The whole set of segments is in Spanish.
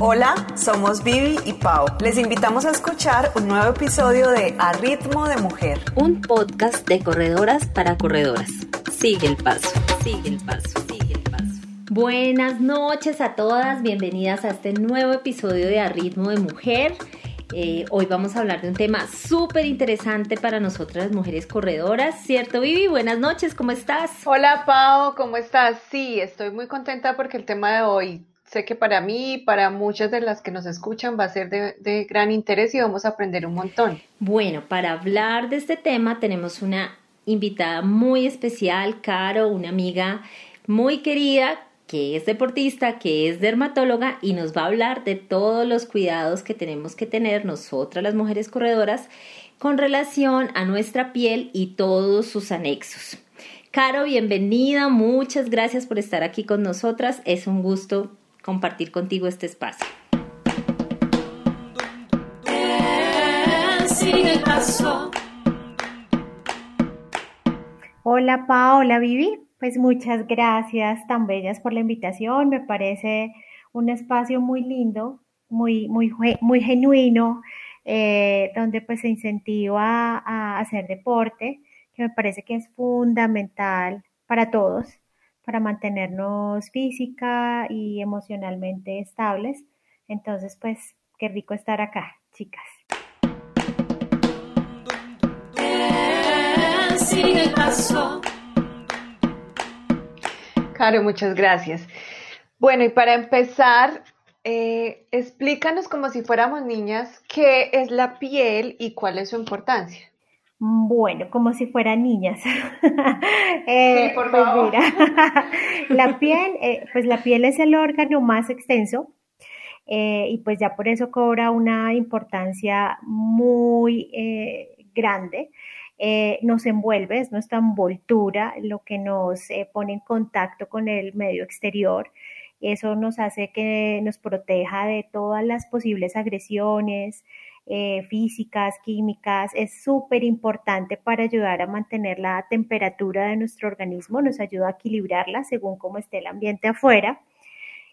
Hola, somos Vivi y Pau. Les invitamos a escuchar un nuevo episodio de A Ritmo de Mujer. Un podcast de corredoras para corredoras. Sigue el paso, sigue el paso, sigue el paso. Buenas noches a todas, bienvenidas a este nuevo episodio de A Ritmo de Mujer. Eh, hoy vamos a hablar de un tema súper interesante para nosotras las mujeres corredoras, ¿cierto Vivi? Buenas noches, ¿cómo estás? Hola Pau, ¿cómo estás? Sí, estoy muy contenta porque el tema de hoy sé que para mí y para muchas de las que nos escuchan va a ser de, gran interés y vamos a aprender un montón. Bueno, para hablar de este tema tenemos una invitada muy especial, Caro, una amiga muy querida que es deportista, que es dermatóloga y nos va a hablar de todos los cuidados que tenemos que tener nosotras las mujeres corredoras con relación a nuestra piel y todos sus anexos. Caro, bienvenida, muchas gracias por estar aquí con nosotras, es un gusto compartir contigo este espacio. Hola Pa, hola Vivi. Pues muchas gracias tan bellas por la invitación. Me parece un espacio muy lindo, muy, muy, muy genuino, eh, donde pues se incentiva a hacer deporte, que me parece que es fundamental para todos, para mantenernos física y emocionalmente estables. Entonces, pues, qué rico estar acá, chicas. Caro, muchas gracias. Bueno, y para empezar, eh, explícanos como si fuéramos niñas qué es la piel y cuál es su importancia. Bueno, como si fueran niñas. eh, sí, por pues favor. mira, la piel, eh, pues la piel es el órgano más extenso eh, y pues ya por eso cobra una importancia muy grande. Nos envuelve, es nuestra envoltura lo que nos pone en contacto con el medio exterior. Eso nos hace que nos proteja de todas las posibles agresiones eh, físicas, químicas. Es súper importante para ayudar a mantener la temperatura de nuestro organismo, nos ayuda a equilibrarla según cómo esté el ambiente afuera.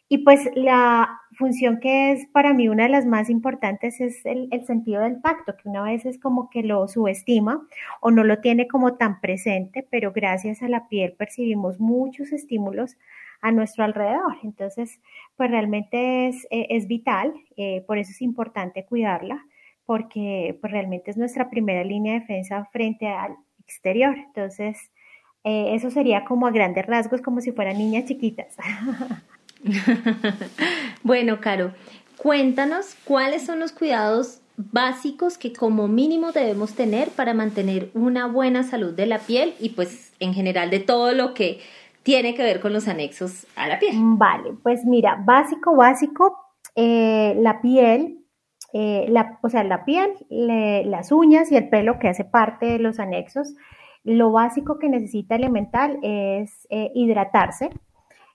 Y pues la función que es para mí una de las más importantes es el, sentido del tacto, que una vez es como que lo subestima o no lo tiene como tan presente, pero gracias a la piel percibimos muchos estímulos a nuestro alrededor. Entonces, pues realmente es, eh, es vital, eh, por eso es importante cuidarla, porque pues realmente es nuestra primera línea de defensa frente al exterior. Entonces, eh, eso sería como a grandes rasgos, como si fueran niñas chiquitas. bueno, Caro, cuéntanos cuáles son los cuidados básicos que como mínimo debemos tener para mantener una buena salud de la piel y pues en general de todo lo que tiene que ver con los anexos a la piel. Vale, pues mira, básico, básico, eh, la piel, eh, la, o sea, la piel, las uñas y el pelo que hace parte de los anexos, lo básico que necesita elemental es eh, hidratarse,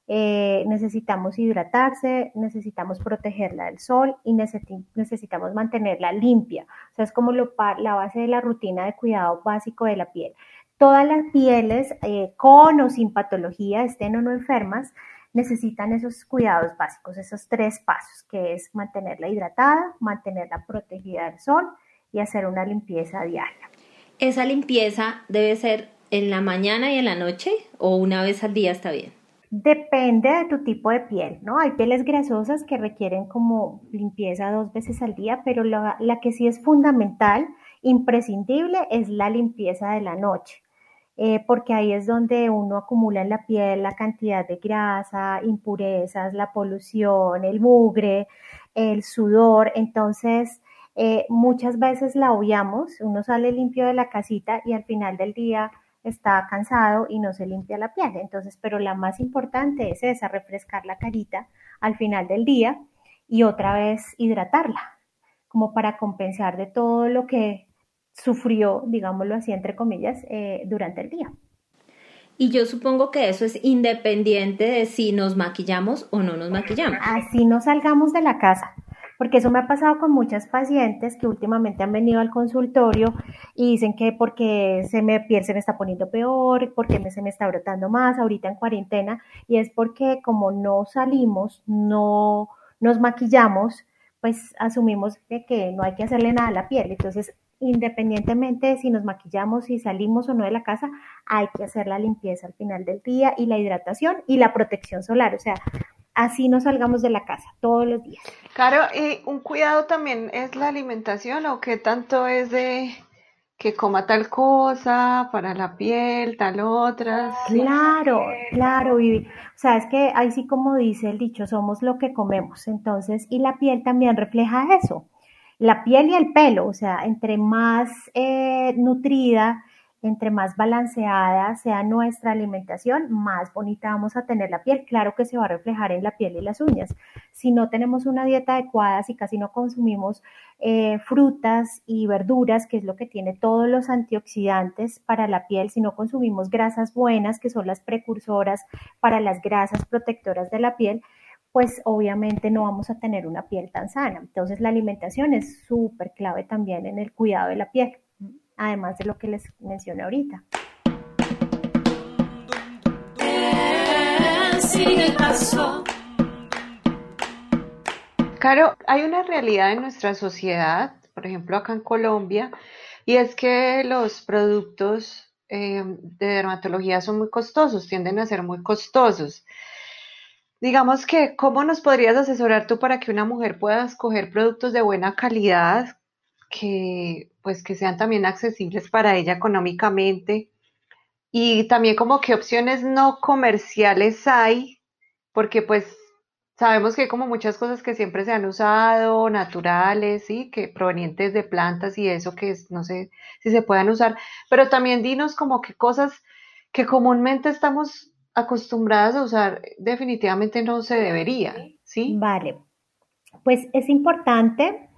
eh, necesitamos hidratarse, necesitamos protegerla del sol y necesitamos mantenerla limpia. O sea, es como la base de la rutina de cuidado básico de la piel. Todas las pieles, con o sin patología, estén o no enfermas, necesitan esos cuidados básicos, esos tres pasos, que es mantenerla hidratada, mantenerla protegida del sol y hacer una limpieza diaria. ¿Esa limpieza debe ser en la mañana y en la noche o una vez al día está bien? Depende de tu tipo de piel, ¿no? Hay pieles grasosas que requieren como limpieza dos veces al día, pero la, la que sí es fundamental, imprescindible, es la limpieza de la noche. Eh, porque ahí es donde uno acumula en la piel la cantidad de grasa, impurezas, la polución, el mugre, el sudor. Entonces, eh, muchas veces la obviamos, uno sale limpio de la casita y al final del día está cansado y no se limpia la piel. Entonces, pero la más importante es esa, refrescar la carita al final del día y otra vez hidratarla, como para compensar de todo lo que sufrió, digámoslo así, entre comillas, eh, durante el día. Y yo supongo que eso es independiente de si nos maquillamos o no nos maquillamos. Así no salgamos de la casa porque eso me ha pasado con muchas pacientes que últimamente han venido al consultorio y dicen que porque se me piel se me está poniendo peor, porque me, se me está brotando más ahorita en cuarentena y es porque como no salimos, no nos maquillamos, pues asumimos que no hay que hacerle nada a la piel. Entonces, independientemente de si nos maquillamos, si salimos o no de la casa, hay que hacer la limpieza al final del día y la hidratación y la protección solar. O sea, así no salgamos de la casa todos los días. Claro, y un cuidado también es la alimentación o qué tanto es de que coma tal cosa para la piel, tal otra. Claro, claro, Vivi. O sea, es que ahí sí como dice el dicho, somos lo que comemos. Entonces, y la piel también refleja eso. La piel y el pelo, o sea, entre más eh, nutrida, entre más balanceada sea nuestra alimentación, más bonita vamos a tener la piel. Claro que se va a reflejar en la piel y las uñas. Si no tenemos una dieta adecuada, si casi no consumimos eh, frutas y verduras, que es lo que tiene todos los antioxidantes para la piel, si no consumimos grasas buenas, que son las precursoras para las grasas protectoras de la piel, pues obviamente no vamos a tener una piel tan sana. Entonces la alimentación es súper clave también en el cuidado de la piel además de lo que les mencioné ahorita. Caro, hay una realidad en nuestra sociedad, por ejemplo acá en Colombia, y es que los productos eh, de dermatología son muy costosos, tienden a ser muy costosos. Digamos que, ¿cómo nos podrías asesorar tú para que una mujer pueda escoger productos de buena calidad que pues que sean también accesibles para ella económicamente y también como qué opciones no comerciales hay, porque pues sabemos que hay como muchas cosas que siempre se han usado, naturales, ¿sí? que provenientes de plantas y eso que no sé si se puedan usar, pero también dinos como qué cosas que comúnmente estamos acostumbradas a usar definitivamente no se debería, ¿sí? Vale, pues es importante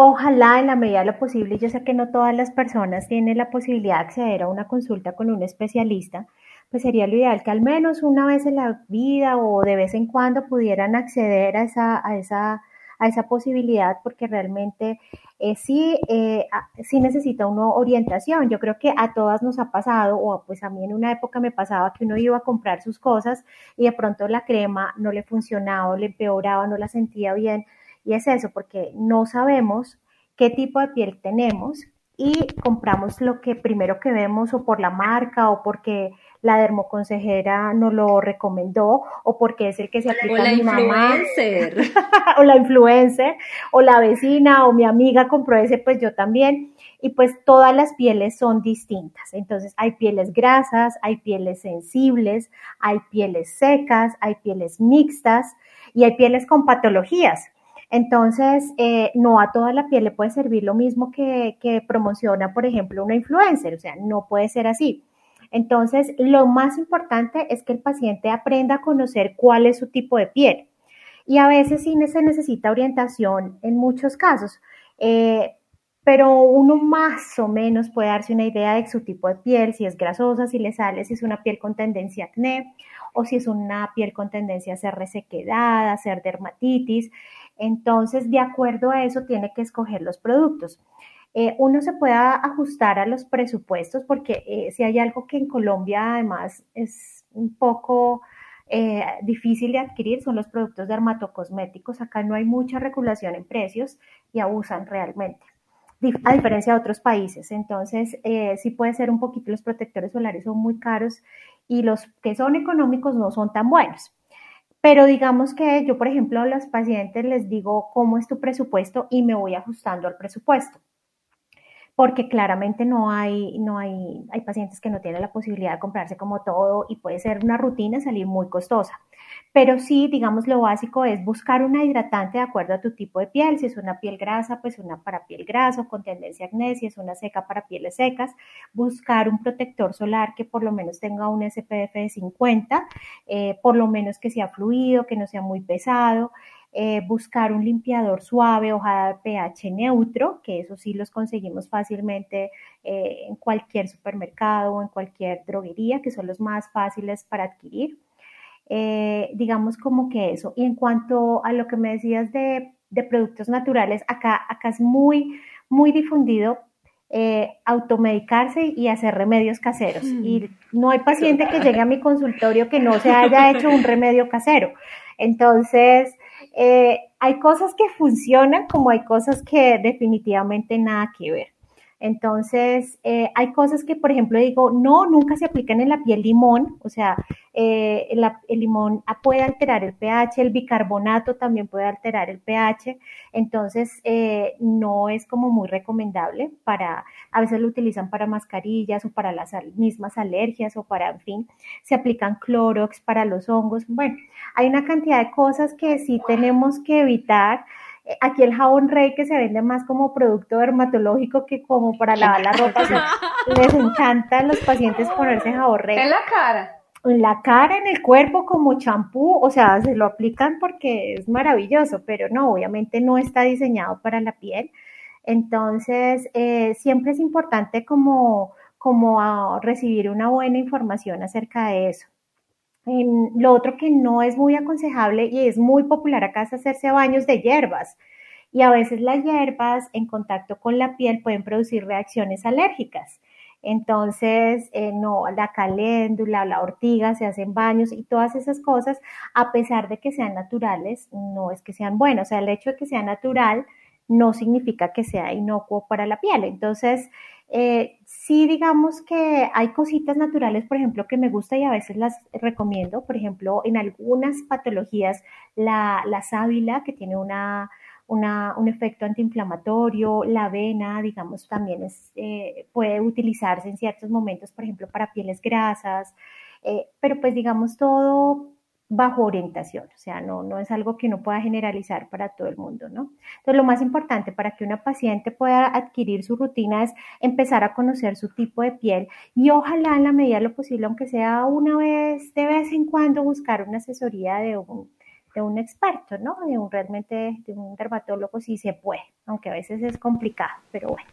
Ojalá en la medida de lo posible, yo sé que no todas las personas tienen la posibilidad de acceder a una consulta con un especialista, pues sería lo ideal que al menos una vez en la vida o de vez en cuando pudieran acceder a esa, a esa, a esa posibilidad porque realmente eh, sí, eh, sí necesita una orientación. Yo creo que a todas nos ha pasado, o pues a mí en una época me pasaba que uno iba a comprar sus cosas y de pronto la crema no le funcionaba, le empeoraba, no la sentía bien y es eso, porque no sabemos qué tipo de piel tenemos y compramos lo que primero que vemos o por la marca o porque la dermoconsejera nos lo recomendó o porque es el que se aplica a mi mamá. o la influencer o la vecina o mi amiga compró ese pues yo también. Y pues todas las pieles son distintas. Entonces hay pieles grasas hay pieles sensibles hay pieles secas hay pieles mixtas y hay pieles con patologías entonces, eh, no a toda la piel le puede servir lo mismo que, que promociona, por ejemplo, una influencer, o sea, no puede ser así. Entonces, lo más importante es que el paciente aprenda a conocer cuál es su tipo de piel. Y a veces sí se necesita orientación en muchos casos, eh, pero uno más o menos puede darse una idea de su tipo de piel, si es grasosa, si le sale, si es una piel con tendencia a acné o si es una piel con tendencia a ser resequedada, a ser dermatitis. Entonces, de acuerdo a eso, tiene que escoger los productos. Eh, uno se puede ajustar a los presupuestos porque eh, si hay algo que en Colombia además es un poco eh, difícil de adquirir son los productos dermatocosméticos. Acá no hay mucha regulación en precios y abusan realmente, a diferencia de otros países. Entonces, sí puede ser un poquito, los protectores solares son muy caros y los que son económicos no son tan buenos. Pero digamos que yo, por ejemplo, a los pacientes les digo cómo es tu presupuesto y me voy ajustando al presupuesto. Porque claramente no hay, no hay, hay pacientes que no tienen la posibilidad de comprarse como todo y puede ser una rutina salir muy costosa. Pero sí, digamos, lo básico es buscar una hidratante de acuerdo a tu tipo de piel. Si es una piel grasa, pues una para piel grasa con tendencia a acné. Si es una seca para pieles secas, buscar un protector solar que por lo menos tenga un SPF de 50, eh, por lo menos que sea fluido, que no sea muy pesado. Eh, buscar un limpiador suave, hoja de pH neutro, que eso sí los conseguimos fácilmente eh, en cualquier supermercado o en cualquier droguería, que son los más fáciles para adquirir. Eh, digamos como que eso. Y en cuanto a lo que me decías de, productos naturales, acá, acá es muy, muy difundido eh, automedicarse y hacer remedios caseros. Mm. Y no hay paciente que llegue a mi consultorio que no se haya hecho un remedio casero. Entonces, eh, hay cosas que funcionan como hay cosas que definitivamente nada que ver. Entonces, eh, hay cosas que, por ejemplo, digo, no, nunca se aplican en la piel limón, o sea, eh, el limón puede alterar el pH, el bicarbonato también puede alterar el pH, entonces eh, no es como muy recomendable para, a veces lo utilizan para mascarillas o para las mismas alergias o para, en fin, se aplican clorox para los hongos. Bueno, hay una cantidad de cosas que sí tenemos que evitar aquí el jabón rey que se vende más como producto dermatológico que como para lavar la ropa. les encanta a los pacientes ponerse jabón rey. En la cara. En la cara, en el cuerpo, como champú, o sea, se lo aplican porque es maravilloso, pero no, obviamente no está diseñado para la piel. Entonces, eh, siempre es importante como, como recibir una buena información acerca de eso lo otro que no es muy aconsejable y es muy popular acá es hacerse baños de hierbas. Y a veces las hierbas en contacto con la piel pueden producir reacciones alérgicas. Entonces, eh, no, la caléndula, la ortiga, se hacen baños y todas esas cosas, a pesar de que sean naturales, no es que sean buenas. O sea, el hecho de que sea natural no significa que sea inocuo para la piel. Entonces, eh, sí, digamos que hay cositas naturales, por ejemplo, que me gusta y a veces las recomiendo. Por ejemplo, en algunas patologías, la, sábila, que tiene una, un efecto antiinflamatorio, la avena, digamos, también es, eh, puede utilizarse en ciertos momentos, por ejemplo, para pieles grasas, eh, pero pues digamos todo bajo orientación, o sea, no, no es algo que uno pueda generalizar para todo el mundo, ¿no? Entonces, lo más importante para que una paciente pueda adquirir su rutina es empezar a conocer su tipo de piel y ojalá en la medida de lo posible, aunque sea una vez, de vez en cuando, buscar una asesoría de un, de un experto, ¿no? De un realmente, de un dermatólogo si se puede, aunque a veces es complicado, pero bueno.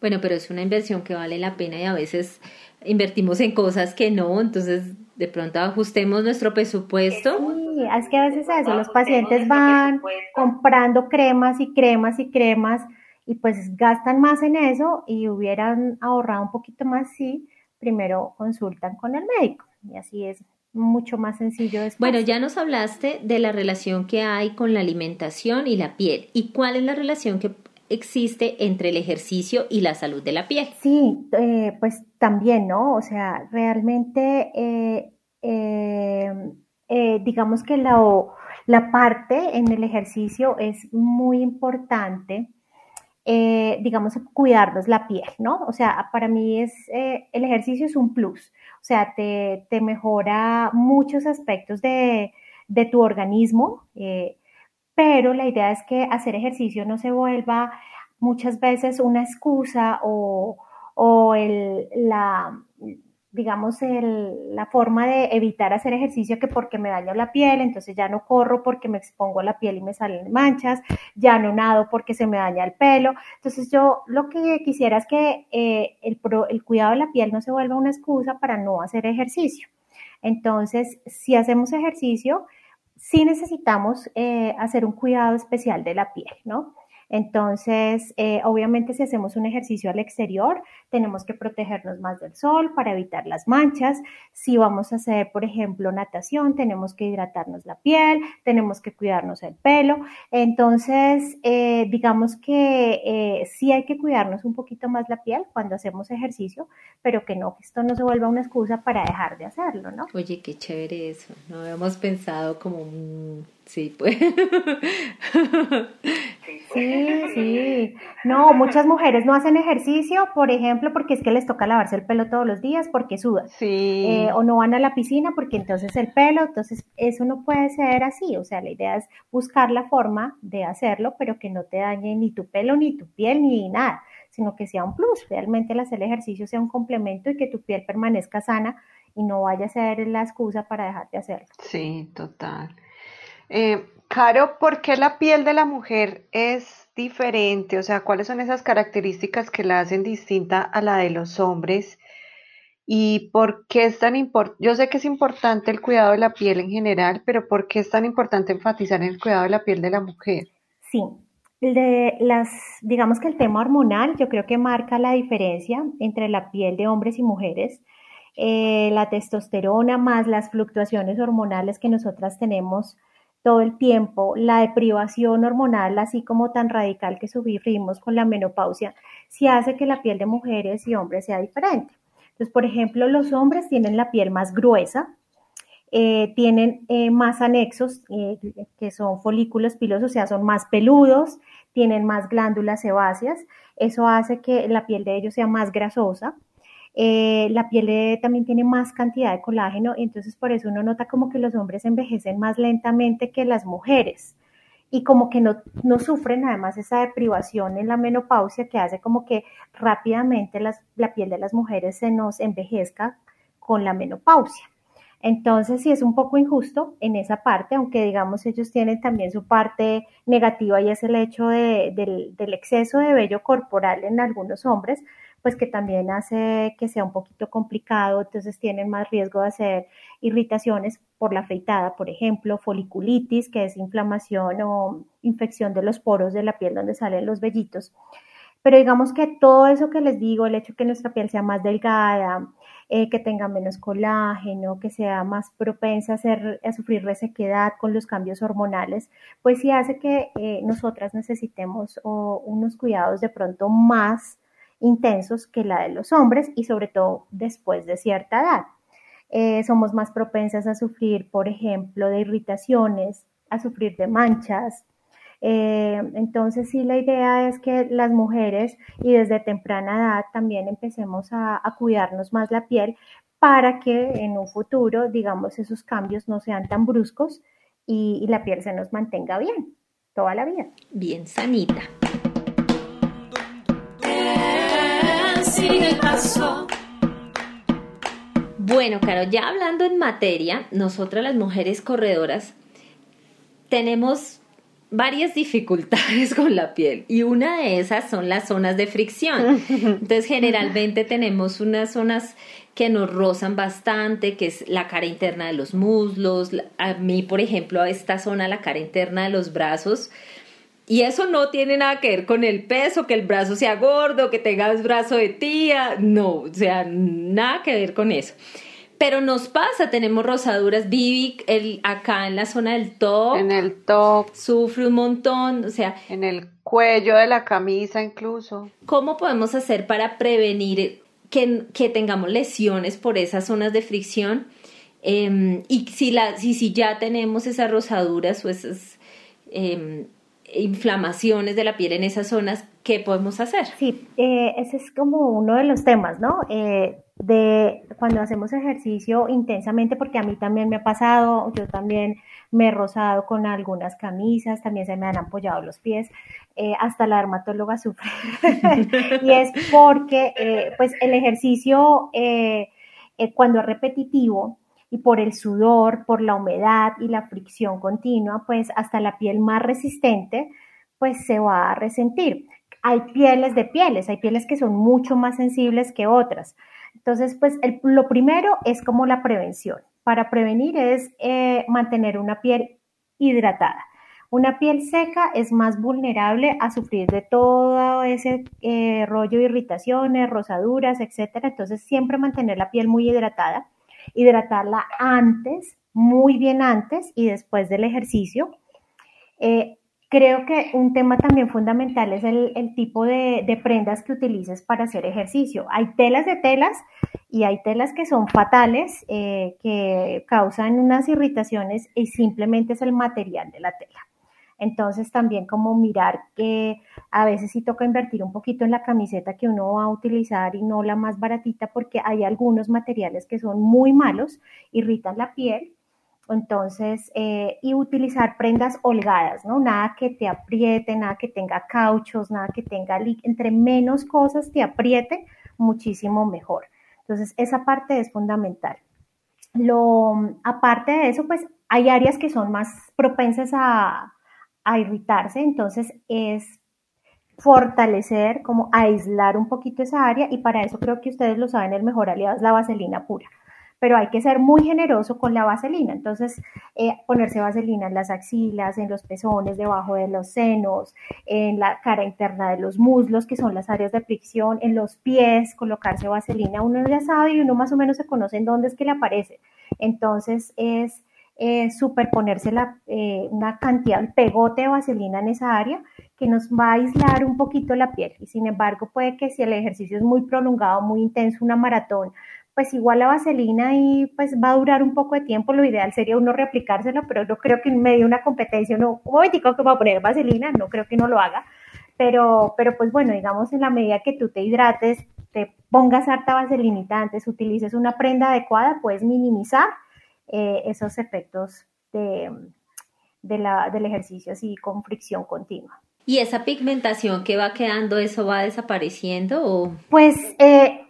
Bueno, pero es una inversión que vale la pena y a veces invertimos en cosas que no, entonces de pronto ajustemos nuestro presupuesto. Sí, es que a veces eso, los pacientes van comprando cremas y cremas y cremas y pues gastan más en eso y hubieran ahorrado un poquito más si primero consultan con el médico y así es mucho más sencillo después. Bueno, ya nos hablaste de la relación que hay con la alimentación y la piel. ¿Y cuál es la relación que existe entre el ejercicio y la salud de la piel. Sí, eh, pues también, ¿no? O sea, realmente, eh, eh, digamos que la, la, parte en el ejercicio es muy importante, digamos, cuidarnos la piel, ¿no? O sea, para mí es, el ejercicio es un plus, o sea, te, te mejora muchos aspectos de, de tu organismo pero la idea es que hacer ejercicio no se vuelva muchas veces una excusa o, el, la, digamos, el, la forma de evitar hacer ejercicio que porque me daño la piel, entonces ya no corro porque me expongo la piel y me salen manchas, ya no nado porque se me daña el pelo. Entonces yo lo que quisiera es que eh, el, el cuidado de la piel no se vuelva una excusa para no hacer ejercicio. Entonces, si hacemos ejercicio, sí necesitamos eh, hacer un cuidado especial de la piel, ¿no? Entonces, eh, obviamente si hacemos un ejercicio al exterior, tenemos que protegernos más del sol para evitar las manchas. Si vamos a hacer, por ejemplo, natación, tenemos que hidratarnos la piel, tenemos que cuidarnos el pelo. Entonces, eh, digamos que sí hay que cuidarnos un poquito más la piel cuando hacemos ejercicio, pero que no, que esto no se vuelva una excusa para dejar de hacerlo, ¿no? Oye, qué chévere eso. No habíamos pensado como un... Sí, pues. Sí, sí. No, muchas mujeres no hacen ejercicio, por ejemplo, porque es que les toca lavarse el pelo todos los días porque sudan. Sí. Eh, o no van a la piscina porque entonces el pelo, entonces eso no puede ser así. O sea, la idea es buscar la forma de hacerlo, pero que no te dañe ni tu pelo, ni tu piel, ni nada, sino que sea un plus. Realmente el hacer ejercicio sea un complemento y que tu piel permanezca sana y no vaya a ser la excusa para dejar de hacerlo. Sí, total. Eh, Caro, ¿por qué la piel de la mujer es diferente? O sea, ¿cuáles son esas características que la hacen distinta a la de los hombres? ¿Y por qué es tan importante? Yo sé que es importante el cuidado de la piel en general, pero ¿por qué es tan importante enfatizar en el cuidado de la piel de la mujer? Sí, de las, digamos que el tema hormonal yo creo que marca la diferencia entre la piel de hombres y mujeres. Eh, la testosterona más las fluctuaciones hormonales que nosotras tenemos todo el tiempo, la deprivación hormonal, así como tan radical que sufrimos con la menopausia, sí hace que la piel de mujeres y hombres sea diferente. Entonces, por ejemplo, los hombres tienen la piel más gruesa, eh, tienen eh, más anexos, eh, que son folículos pilosos, o sea, son más peludos, tienen más glándulas sebáceas, eso hace que la piel de ellos sea más grasosa. La piel también tiene más cantidad de colágeno, y entonces por eso uno nota como que los hombres envejecen más lentamente que las mujeres y como que no, no, sufren además esa deprivación en la menopausia que hace como que rápidamente la piel de las mujeres se nos envejezca con la menopausia. Entonces sí es un poco injusto en esa parte, aunque digamos ellos tienen también su parte negativa y es el hecho del exceso de vello corporal en algunos hombres, pues que también hace que sea un poquito complicado, entonces tienen más riesgo de hacer irritaciones por la afeitada, por ejemplo, foliculitis, que es inflamación o infección de los poros de la piel donde salen los vellitos. Pero digamos que todo eso que les digo, el hecho de que nuestra piel sea más delgada, eh, que tenga menos colágeno, que sea más propensa a, hacer, a sufrir resequedad con los cambios hormonales, pues sí hace que eh, nosotras necesitemos unos cuidados de pronto más intensos que la de los hombres y sobre todo después de cierta edad. Eh, somos más propensas a sufrir, por ejemplo, de irritaciones, a sufrir de manchas, eh, entonces sí, la idea es que las mujeres y desde temprana edad también empecemos a, cuidarnos más la piel para que en un futuro, digamos, esos cambios no sean tan bruscos y, la piel se nos mantenga bien toda la vida. Bien sanita. Bueno, Caro, ya hablando en materia, nosotras las mujeres corredoras tenemos varias dificultades con la piel y una de esas son las zonas de fricción. Entonces generalmente tenemos unas zonas que nos rozan bastante, que es la cara interna de los muslos, a mí por ejemplo esta zona, la cara interna de los brazos. Y eso no tiene nada que ver con el peso, que el brazo sea gordo, que tengas brazo de tía, no, o sea, nada que ver con eso. Pero nos pasa, tenemos rosaduras. Vivi, el, acá en la zona del top. En el top. Sufre un montón, o sea. En el cuello de la camisa incluso. ¿Cómo podemos hacer para prevenir que, que tengamos lesiones por esas zonas de fricción? Em, y si, la, si, si ya tenemos esas rosaduras o esas em, inflamaciones de la piel en esas zonas, ¿qué podemos hacer? Sí, eh, ese es como uno de los temas, ¿no? Eh, de cuando hacemos ejercicio intensamente, porque a mí también me ha pasado, yo también me he rozado con algunas camisas, también se me han ampollado los pies, eh, hasta la dermatóloga sufre. y es porque eh, pues el ejercicio eh, cuando es repetitivo y por el sudor, por la humedad y la fricción continua, pues hasta la piel más resistente pues se va a resentir. Hay pieles de pieles, hay pieles que son mucho más sensibles que otras. Entonces, pues lo primero es como la prevención. Para prevenir es eh, mantener una piel hidratada. Una piel seca es más vulnerable a sufrir de todo ese eh, rollo de irritaciones, rosaduras, etcétera. Entonces, siempre mantener la piel muy hidratada. Hidratarla antes, muy bien antes y después del ejercicio. Eh, Creo que un tema también fundamental es el, tipo de, prendas que utilices para hacer ejercicio. Hay telas de telas y hay telas que son fatales, eh, que causan unas irritaciones y simplemente es el material de la tela. Entonces también como mirar que a veces sí toca invertir un poquito en la camiseta que uno va a utilizar y no la más baratita porque hay algunos materiales que son muy malos, irritan la piel entonces, eh, y utilizar prendas holgadas, ¿no? Nada que te apriete, nada que tenga cauchos, nada que tenga entre menos cosas te apriete, muchísimo mejor. Entonces, esa parte es fundamental. Lo, aparte de eso, pues hay áreas que son más propensas a, a irritarse, entonces es fortalecer, como aislar un poquito esa área y para eso creo que ustedes lo saben, el mejor aliado es la vaselina pura pero hay que ser muy generoso con la vaselina. Entonces, eh, ponerse vaselina en las axilas, en los pezones, debajo de los senos, en la cara interna de los muslos, que son las áreas de fricción, en los pies, colocarse vaselina, uno ya sabe y uno más o menos se conoce en dónde es que le aparece. Entonces, es eh, superponerse la, eh, una cantidad, el pegote de vaselina en esa área que nos va a aislar un poquito la piel. Y sin embargo, puede que si el ejercicio es muy prolongado, muy intenso, una maratón, pues igual la vaselina y pues va a durar un poco de tiempo. Lo ideal sería uno reaplicárselo, pero no creo que en medio de una competencia uno, un momentico que va a poner vaselina, no creo que no lo haga. Pero, pero pues bueno, digamos en la medida que tú te hidrates, te pongas harta vaselinita antes, utilices una prenda adecuada, puedes minimizar eh, esos efectos de, la, del ejercicio así con fricción continua. ¿Y esa pigmentación que va quedando, eso va desapareciendo? O? Pues eh,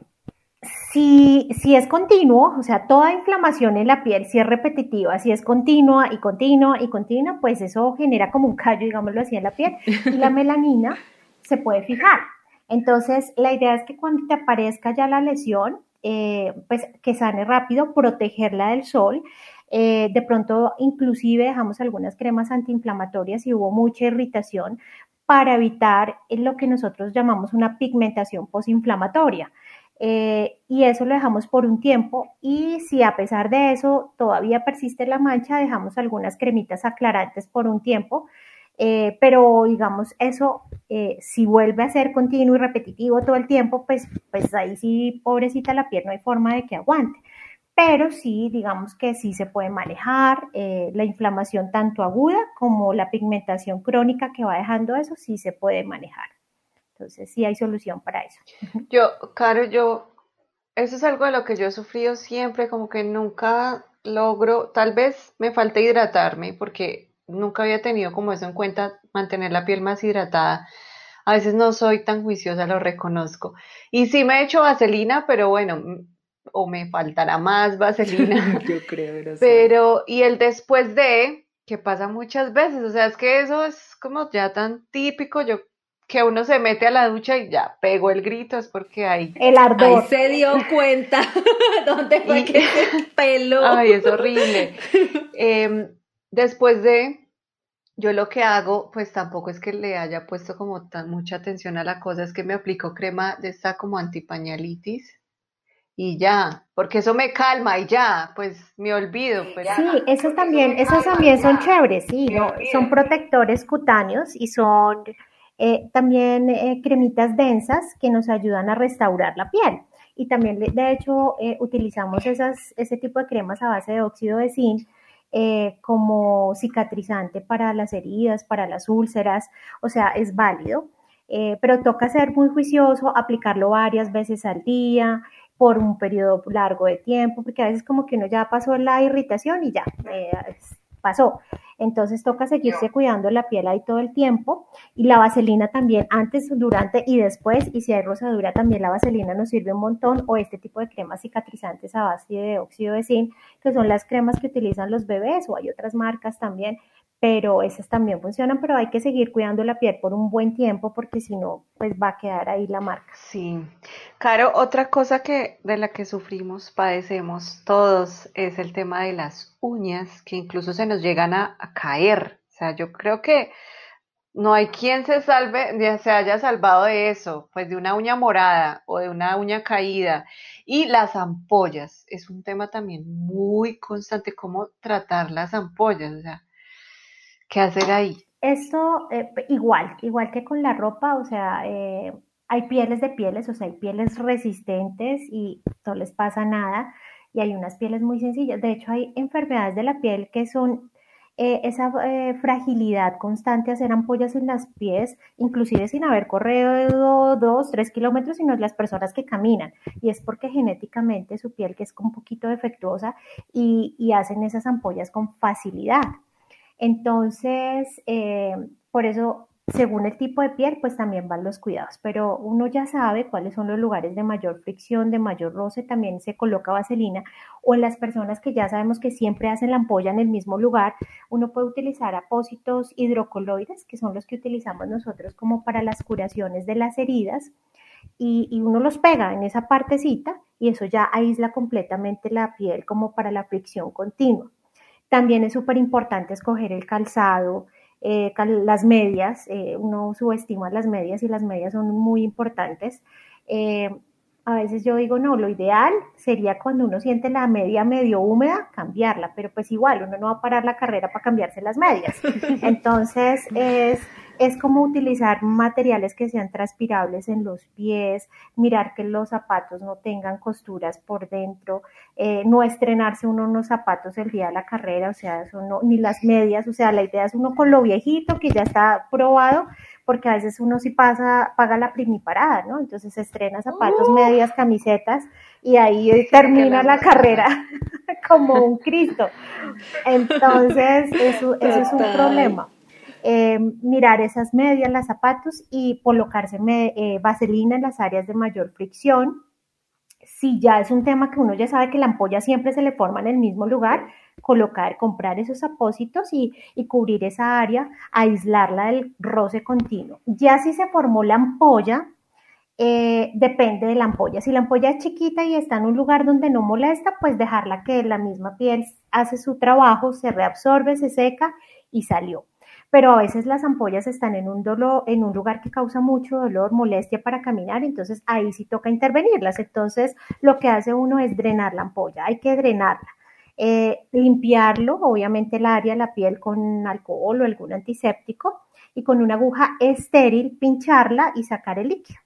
si, si es continuo, o sea, toda inflamación en la piel, si es repetitiva, si es continua y continua y continua, pues eso genera como un callo, digámoslo así, en la piel. Y la melanina se puede fijar. Entonces, la idea es que cuando te aparezca ya la lesión, eh, pues que sane rápido, protegerla del sol. Eh, de pronto, inclusive dejamos algunas cremas antiinflamatorias y hubo mucha irritación para evitar lo que nosotros llamamos una pigmentación posinflamatoria. Eh, y eso lo dejamos por un tiempo y si a pesar de eso todavía persiste la mancha, dejamos algunas cremitas aclarantes por un tiempo pero digamos, eso, eh, si vuelve a ser continuo y repetitivo todo el tiempo, pues, pues ahí sí, pobrecita la piel, no hay forma de que aguante. Pero sí, digamos que sí se puede manejar eh, la inflamación tanto aguda como la pigmentación crónica que va dejando eso, sí se puede manejar. Entonces, sí hay solución para eso. Yo, Caro, yo, eso es algo de lo que yo he sufrido siempre, como que nunca logro, tal vez me falta hidratarme, porque nunca había tenido como eso en cuenta, mantener la piel más hidratada. A veces no soy tan juiciosa, lo reconozco. Y sí me he hecho vaselina, pero bueno, o me faltará más vaselina. Yo creo. Pero, y el después de, que pasa muchas veces, o sea, es que eso es como ya tan típico, yo que uno se mete a la ducha y ya pegó el grito, es porque hay... El ardor. Ahí se dio cuenta dónde fue que se peló. Ay, es horrible. Em, Después de, yo lo que hago, pues tampoco es que le haya puesto como tan mucha atención a la cosa, es que me aplico crema de esta como antipañalitis y ya, porque eso me calma y ya, pues me olvido. Pues. Sí, eso también, esos también son chéveres, sí, ¿no? son protectores cutáneos y son eh, también eh, cremitas densas que nos ayudan a restaurar la piel. Y también, de hecho, eh, utilizamos esas, ese tipo de cremas a base de óxido de zinc eh, como cicatrizante para las heridas, para las úlceras, o sea, es válido, eh, pero toca ser muy juicioso, aplicarlo varias veces al día, por un periodo largo de tiempo, porque a veces como que uno ya pasó la irritación y ya, eh, pasó. Entonces toca seguirse cuidando la piel ahí todo el tiempo y la vaselina también antes, durante y después. Y si hay rosadura también la vaselina nos sirve un montón o este tipo de cremas cicatrizantes a base de óxido de zinc, que son las cremas que utilizan los bebés o hay otras marcas también pero esas también funcionan, pero hay que seguir cuidando la piel por un buen tiempo porque si no, pues va a quedar ahí la marca. Sí. Caro, otra cosa que de la que sufrimos, padecemos todos es el tema de las uñas, que incluso se nos llegan a, caer. O sea, yo creo que no hay quien se salve, se haya salvado de eso, pues de una uña morada o de una uña caída. Y las ampollas, es un tema también muy constante, cómo tratar las ampollas, o sea, ¿Qué hacer ahí? Esto eh, igual, igual que con la ropa, o sea, eh, hay pieles de pieles, o sea, hay pieles resistentes y no les pasa nada, y hay unas pieles muy sencillas. De hecho, hay enfermedades de la piel que son eh, esa fragilidad constante, hacer ampollas en las pies, inclusive sin haber corrido dos, tres kilómetros, sino las personas que caminan. Y es porque genéticamente su piel que es un poquito defectuosa y, y hacen esas ampollas con facilidad. Entonces, eh, por eso, según el tipo de piel, pues también van los cuidados, pero uno ya sabe cuáles son los lugares de mayor fricción, de mayor roce, también se coloca vaselina, o en las personas que ya sabemos que siempre hacen la ampolla en el mismo lugar, uno puede utilizar apósitos hidrocoloides, que son los que utilizamos nosotros como para las curaciones de las heridas, y, y, uno los pega en esa partecita y eso ya aísla completamente la piel como para la fricción continua. También es súper importante escoger el calzado, eh, las medias, eh, uno subestima las medias y las medias son muy importantes. Eh, a veces yo digo, no, lo ideal sería cuando uno siente la media medio húmeda, cambiarla, pero pues igual, uno no va a parar la carrera para cambiarse las medias. Entonces, es es como utilizar materiales que sean transpirables en los pies, mirar que los zapatos no tengan costuras por dentro, eh, no estrenarse uno unos zapatos el día de la carrera, o sea, eso no, ni las medias, o sea, la idea es uno con lo viejito que ya está probado, porque a veces uno sí pasa, paga la primiparada, ¿no? Entonces estrena zapatos, medias, camisetas y ahí termina la carrera como un Cristo. Entonces, eso, eso es un problema. Eh, mirar esas medias, los zapatos y colocarse eh, vaselina en las áreas de mayor fricción. Si ya es un tema que uno ya sabe que la ampolla siempre se le forma en el mismo lugar, colocar, comprar esos apósitos y, cubrir esa área, aislarla del roce continuo. Ya si se formó la ampolla, eh, depende de la ampolla. Si la ampolla es chiquita y está en un lugar donde no molesta, pues dejarla que la misma piel hace su trabajo, se reabsorbe, se seca y salió pero a veces las ampollas están en un, dolor, en un lugar que causa mucho dolor, molestia para caminar, entonces ahí sí toca intervenirlas. Entonces lo que hace uno es drenar la ampolla, hay que drenarla. Eh, limpiarlo, obviamente el área, la piel con alcohol o algún antiséptico y con una aguja estéril pincharla y sacar el líquido.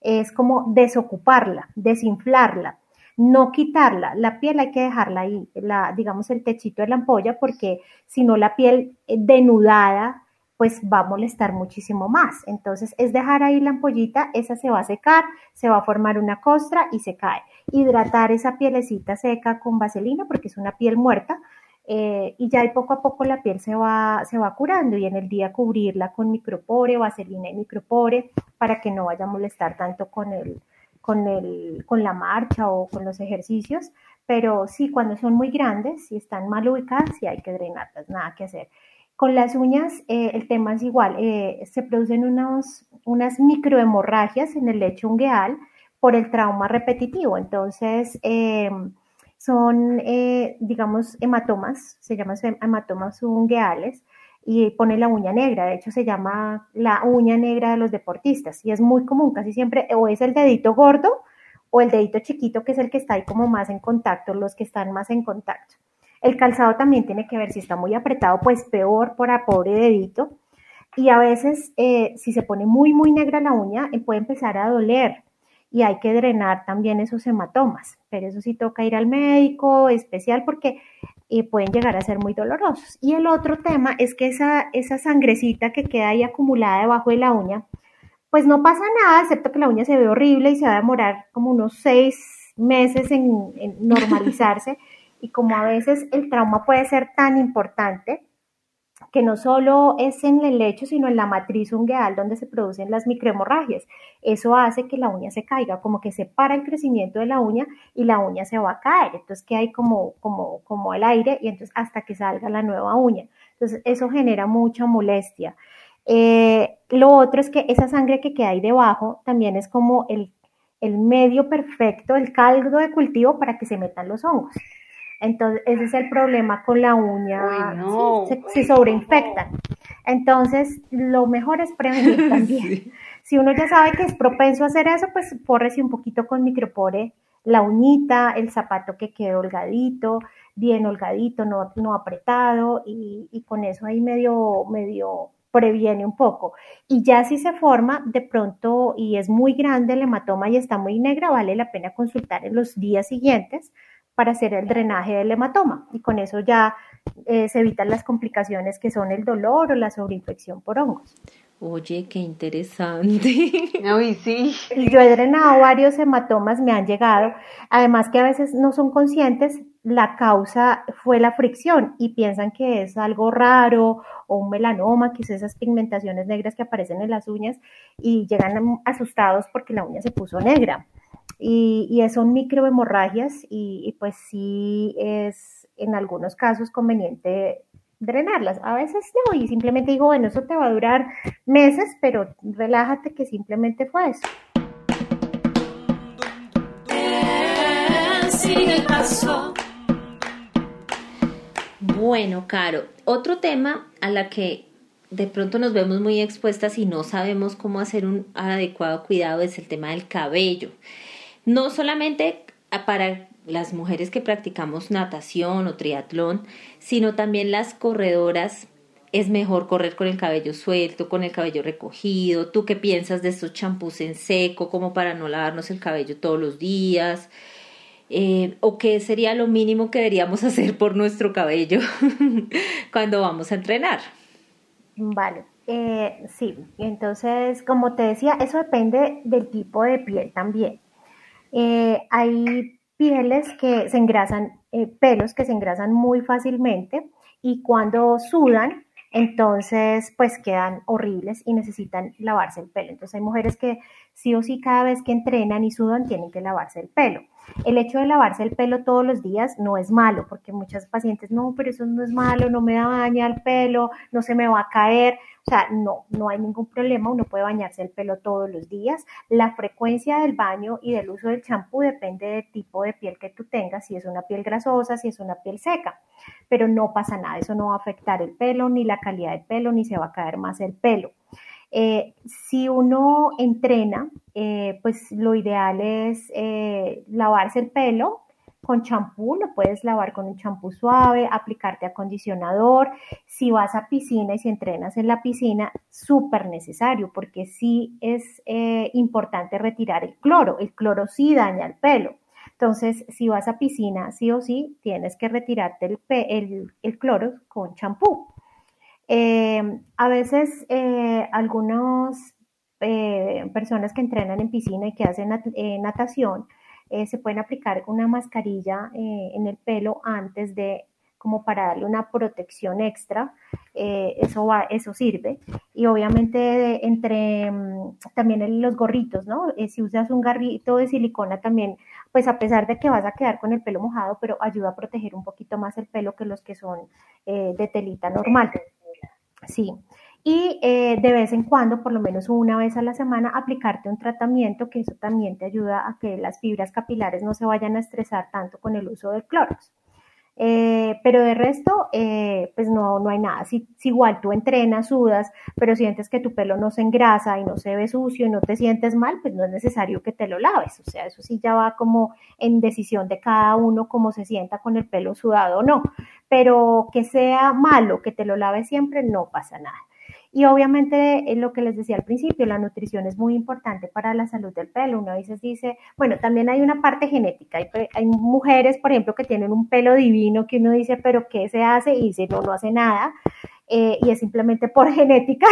Es como desocuparla, desinflarla no quitarla, la piel hay que dejarla ahí, la, digamos el techito de la ampolla, porque si no la piel eh, denudada, pues va a molestar muchísimo más. Entonces es dejar ahí la ampollita, esa se va a secar, se va a formar una costra y se cae. Hidratar esa pielecita seca con vaselina, porque es una piel muerta, eh, y ya poco a poco la piel se va, se va curando y en el día cubrirla con micropore, vaselina y micropore para que no vaya a molestar tanto con el, con, el, con la marcha o con los ejercicios, pero sí, cuando son muy grandes, si están mal ubicadas, sí hay que drenarlas, nada que hacer. Con las uñas eh, el tema es igual, eh, se producen unos, unas microhemorragias en el lecho ungueal por el trauma repetitivo, entonces em, son, eh, digamos, hematomas, se llaman hematomas ungueales, y pone la uña negra. De hecho, se llama la uña negra de los deportistas y es muy común, casi siempre o es el dedito gordo o el dedito chiquito, que es el que está ahí como más en contacto, los que están más en contacto. El calzado también tiene que ver si está muy apretado, pues peor para pobre dedito. Y a veces, eh, si se pone muy, muy negra la uña, eh, puede empezar a doler y hay que drenar también esos hematomas. Pero eso sí toca ir al médico especial porque y pueden llegar a ser muy dolorosos. Y el otro tema es que esa, esa sangrecita que queda ahí acumulada debajo de la uña, pues no pasa nada, excepto que la uña se ve horrible y se va a demorar como unos seis meses en, en normalizarse. y como a veces el trauma puede ser tan importante, que no solo es en el lecho, sino en la matriz ungueal donde se producen las microhemorragias. Eso hace que la uña se caiga, como que se para el crecimiento de la uña y la uña se va a caer. Entonces que hay como, como, como el aire y entonces hasta que salga la nueva uña. Entonces eso genera mucha molestia. Eh, lo otro es que esa sangre que queda ahí debajo también es como el, el medio perfecto, el caldo de cultivo para que se metan los hongos. Entonces, ese es el problema con la uña, se, sobreinfectan. Entonces, lo mejor es prevenir también. Si uno ya sabe que es propenso a hacer eso, pues pórrese un poquito con micropore la uñita, el zapato que quede holgadito, bien holgadito, no, no apretado, y, y, con eso ahí medio, medio previene un poco. Y ya si se forma de pronto y es muy grande el hematoma y está muy negra, vale la pena consultar en los días siguientes para hacer el drenaje del hematoma y con eso ya eh, se evitan las complicaciones que son el dolor o la sobreinfección por hongos. Oye, qué interesante. Uy, sí. Yo he drenado varios hematomas, me han llegado, además que a veces no son conscientes, la causa fue la fricción y piensan que es algo raro o un melanoma, que es esas pigmentaciones negras que aparecen en las uñas y llegan asustados porque la uña se puso negra y, y son microhemorragias y, y pues sí es en algunos casos conveniente drenarlas. A veces no, y simplemente digo, bueno, eso te va a durar meses, pero relájate que simplemente fue eso. Bueno, Caro, otro tema a la que de pronto nos vemos muy expuestas y no sabemos cómo hacer un adecuado cuidado es el tema del cabello. No solamente para las mujeres que practicamos natación o triatlón, sino también las corredoras. Es mejor correr con el cabello suelto, con el cabello recogido. ¿Tú qué piensas de estos champús en seco, como para no lavarnos el cabello todos los días? Eh, ¿O qué sería lo mínimo que deberíamos hacer por nuestro cabello cuando vamos a entrenar? Vale, eh, sí, entonces, como te decía, eso depende del tipo de piel también. Eh, hay pieles que se engrasan, eh, pelos que se engrasan muy fácilmente y cuando sudan, entonces pues quedan horribles y necesitan lavarse el pelo. Entonces hay mujeres que sí o sí cada vez que entrenan y sudan tienen que lavarse el pelo. El hecho de lavarse el pelo todos los días no es malo, porque muchas pacientes, no, pero eso no es malo, no me daña el pelo, no se me va a caer. O sea, no, no hay ningún problema, uno puede bañarse el pelo todos los días. La frecuencia del baño y del uso del champú depende del tipo de piel que tú tengas, si es una piel grasosa, si es una piel seca. Pero no pasa nada, eso no va a afectar el pelo, ni la calidad del pelo, ni se va a caer más el pelo. Eh, si uno entrena, eh, pues lo ideal es eh, lavarse el pelo con champú, lo puedes lavar con un champú suave, aplicarte acondicionador. Si vas a piscina y si entrenas en la piscina, súper necesario porque sí es importante retirar el cloro. El cloro sí daña el pelo. Entonces, si vas a piscina, sí o sí, tienes que retirarte el cloro con champú. Eh, a veces eh, algunas eh, personas que entrenan en piscina y que hacen natación se pueden aplicar una mascarilla en el pelo antes de como para darle una protección extra, eso va, eso sirve. Y obviamente entre mm, también los gorritos, ¿no? si usas un garrito de silicona también, pues a pesar de que vas a quedar con el pelo mojado, pero ayuda a proteger un poquito más el pelo que los que son de telita normal. Sí. Y eh, de vez en cuando, por lo menos una vez a la semana, aplicarte un tratamiento que eso también te ayuda a que las fibras capilares no se vayan a estresar tanto con el uso de clorox. Eh, pero de resto, eh, pues no, no hay nada. Si, igual tú entrenas, sudas, pero sientes que tu pelo no se engrasa y no se ve sucio y no te sientes mal, pues no es necesario que te lo laves. O sea, eso sí ya va como en decisión de cada uno cómo se sienta con el pelo sudado o no. Pero que sea malo que te lo laves siempre, no pasa nada. Y obviamente eh, lo que les decía al principio, la nutrición es muy importante para la salud del pelo. Uno a veces dice, bueno, también hay una parte genética. Hay, hay, mujeres, por ejemplo, que tienen un pelo divino que uno dice, pero ¿qué se hace? Y dice, no, no hace nada. Eh, y es simplemente por genética.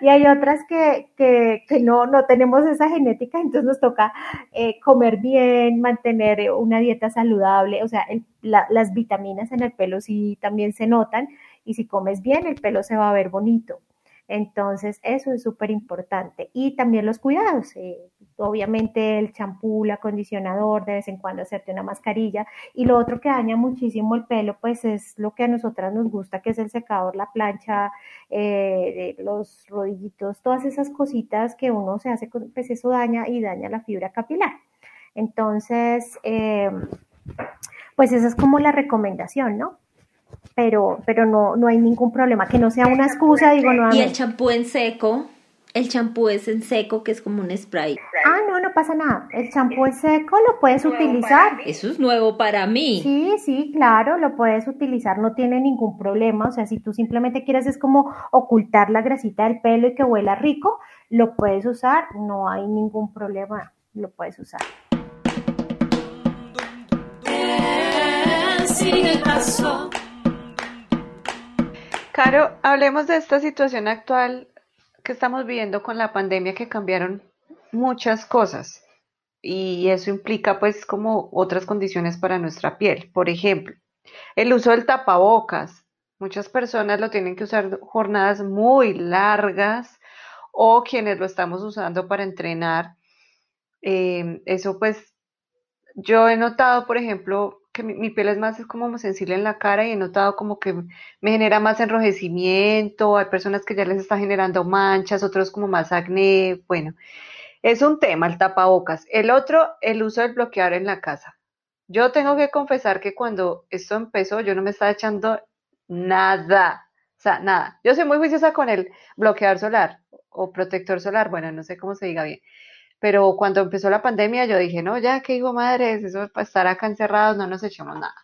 y hay otras que, que, que, no, no tenemos esa genética, entonces nos toca eh, comer bien, mantener una dieta saludable. O sea, las vitaminas en el pelo sí también se notan y si comes bien el pelo se va a ver bonito. Entonces, eso es súper importante. Y también los cuidados. Eh, obviamente el champú, el acondicionador, de vez en cuando hacerte una mascarilla. Y lo otro que daña muchísimo el pelo, pues es lo que a nosotras nos gusta, que es el secador, la plancha, eh, los rodillitos, todas esas cositas que uno se hace, pues eso daña y daña la fibra capilar. Entonces, eh, pues esa es como la recomendación, ¿no? Pero, pero no, no hay ningún problema, que no sea una excusa, digo no. Y el champú en seco, el champú es en seco, que es como un spray. Ah, no, no pasa nada. El champú en seco lo puedes utilizar. Eso es nuevo para mí. Sí, sí, claro, lo puedes utilizar, no tiene ningún problema. O sea, si tú simplemente quieres es como ocultar la grasita del pelo y que huela rico, lo puedes usar, no hay ningún problema, lo puedes usar. Sigue el paso. Caro, hablemos de esta situación actual que estamos viviendo con la pandemia que cambiaron muchas cosas y eso implica pues como otras condiciones para nuestra piel. Por ejemplo, el uso del tapabocas. Muchas personas lo tienen que usar jornadas muy largas o quienes lo estamos usando para entrenar. Eh, eso pues yo he notado, por ejemplo, que mi, piel es más es como sensible en la cara y he notado como que me genera más enrojecimiento, hay personas que ya les está generando manchas, otros como más acné, bueno, es un tema el tapabocas. El otro, el uso del bloqueador en la casa. Yo tengo que confesar que cuando esto empezó yo no me estaba echando nada, o sea, nada. Yo soy muy juiciosa con el bloqueador solar o protector solar, bueno, no sé cómo se diga bien Pero cuando empezó la pandemia yo dije, no, ya que hijo madres, eso para estar acá encerrados no nos echemos nada.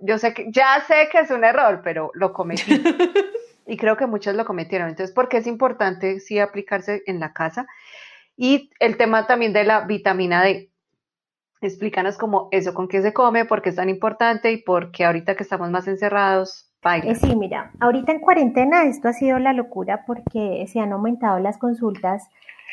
Yo sé que, ya sé que es un error, pero lo cometí. y creo que muchos lo cometieron. Entonces, ¿por qué es importante sí aplicarse en la casa? Y el tema también de la vitamina D. Explícanos cómo eso, con qué se come, por qué es tan importante y por qué ahorita que estamos más encerrados, eh, sí, mira, ahorita en cuarentena esto ha sido la locura porque se han aumentado las consultas,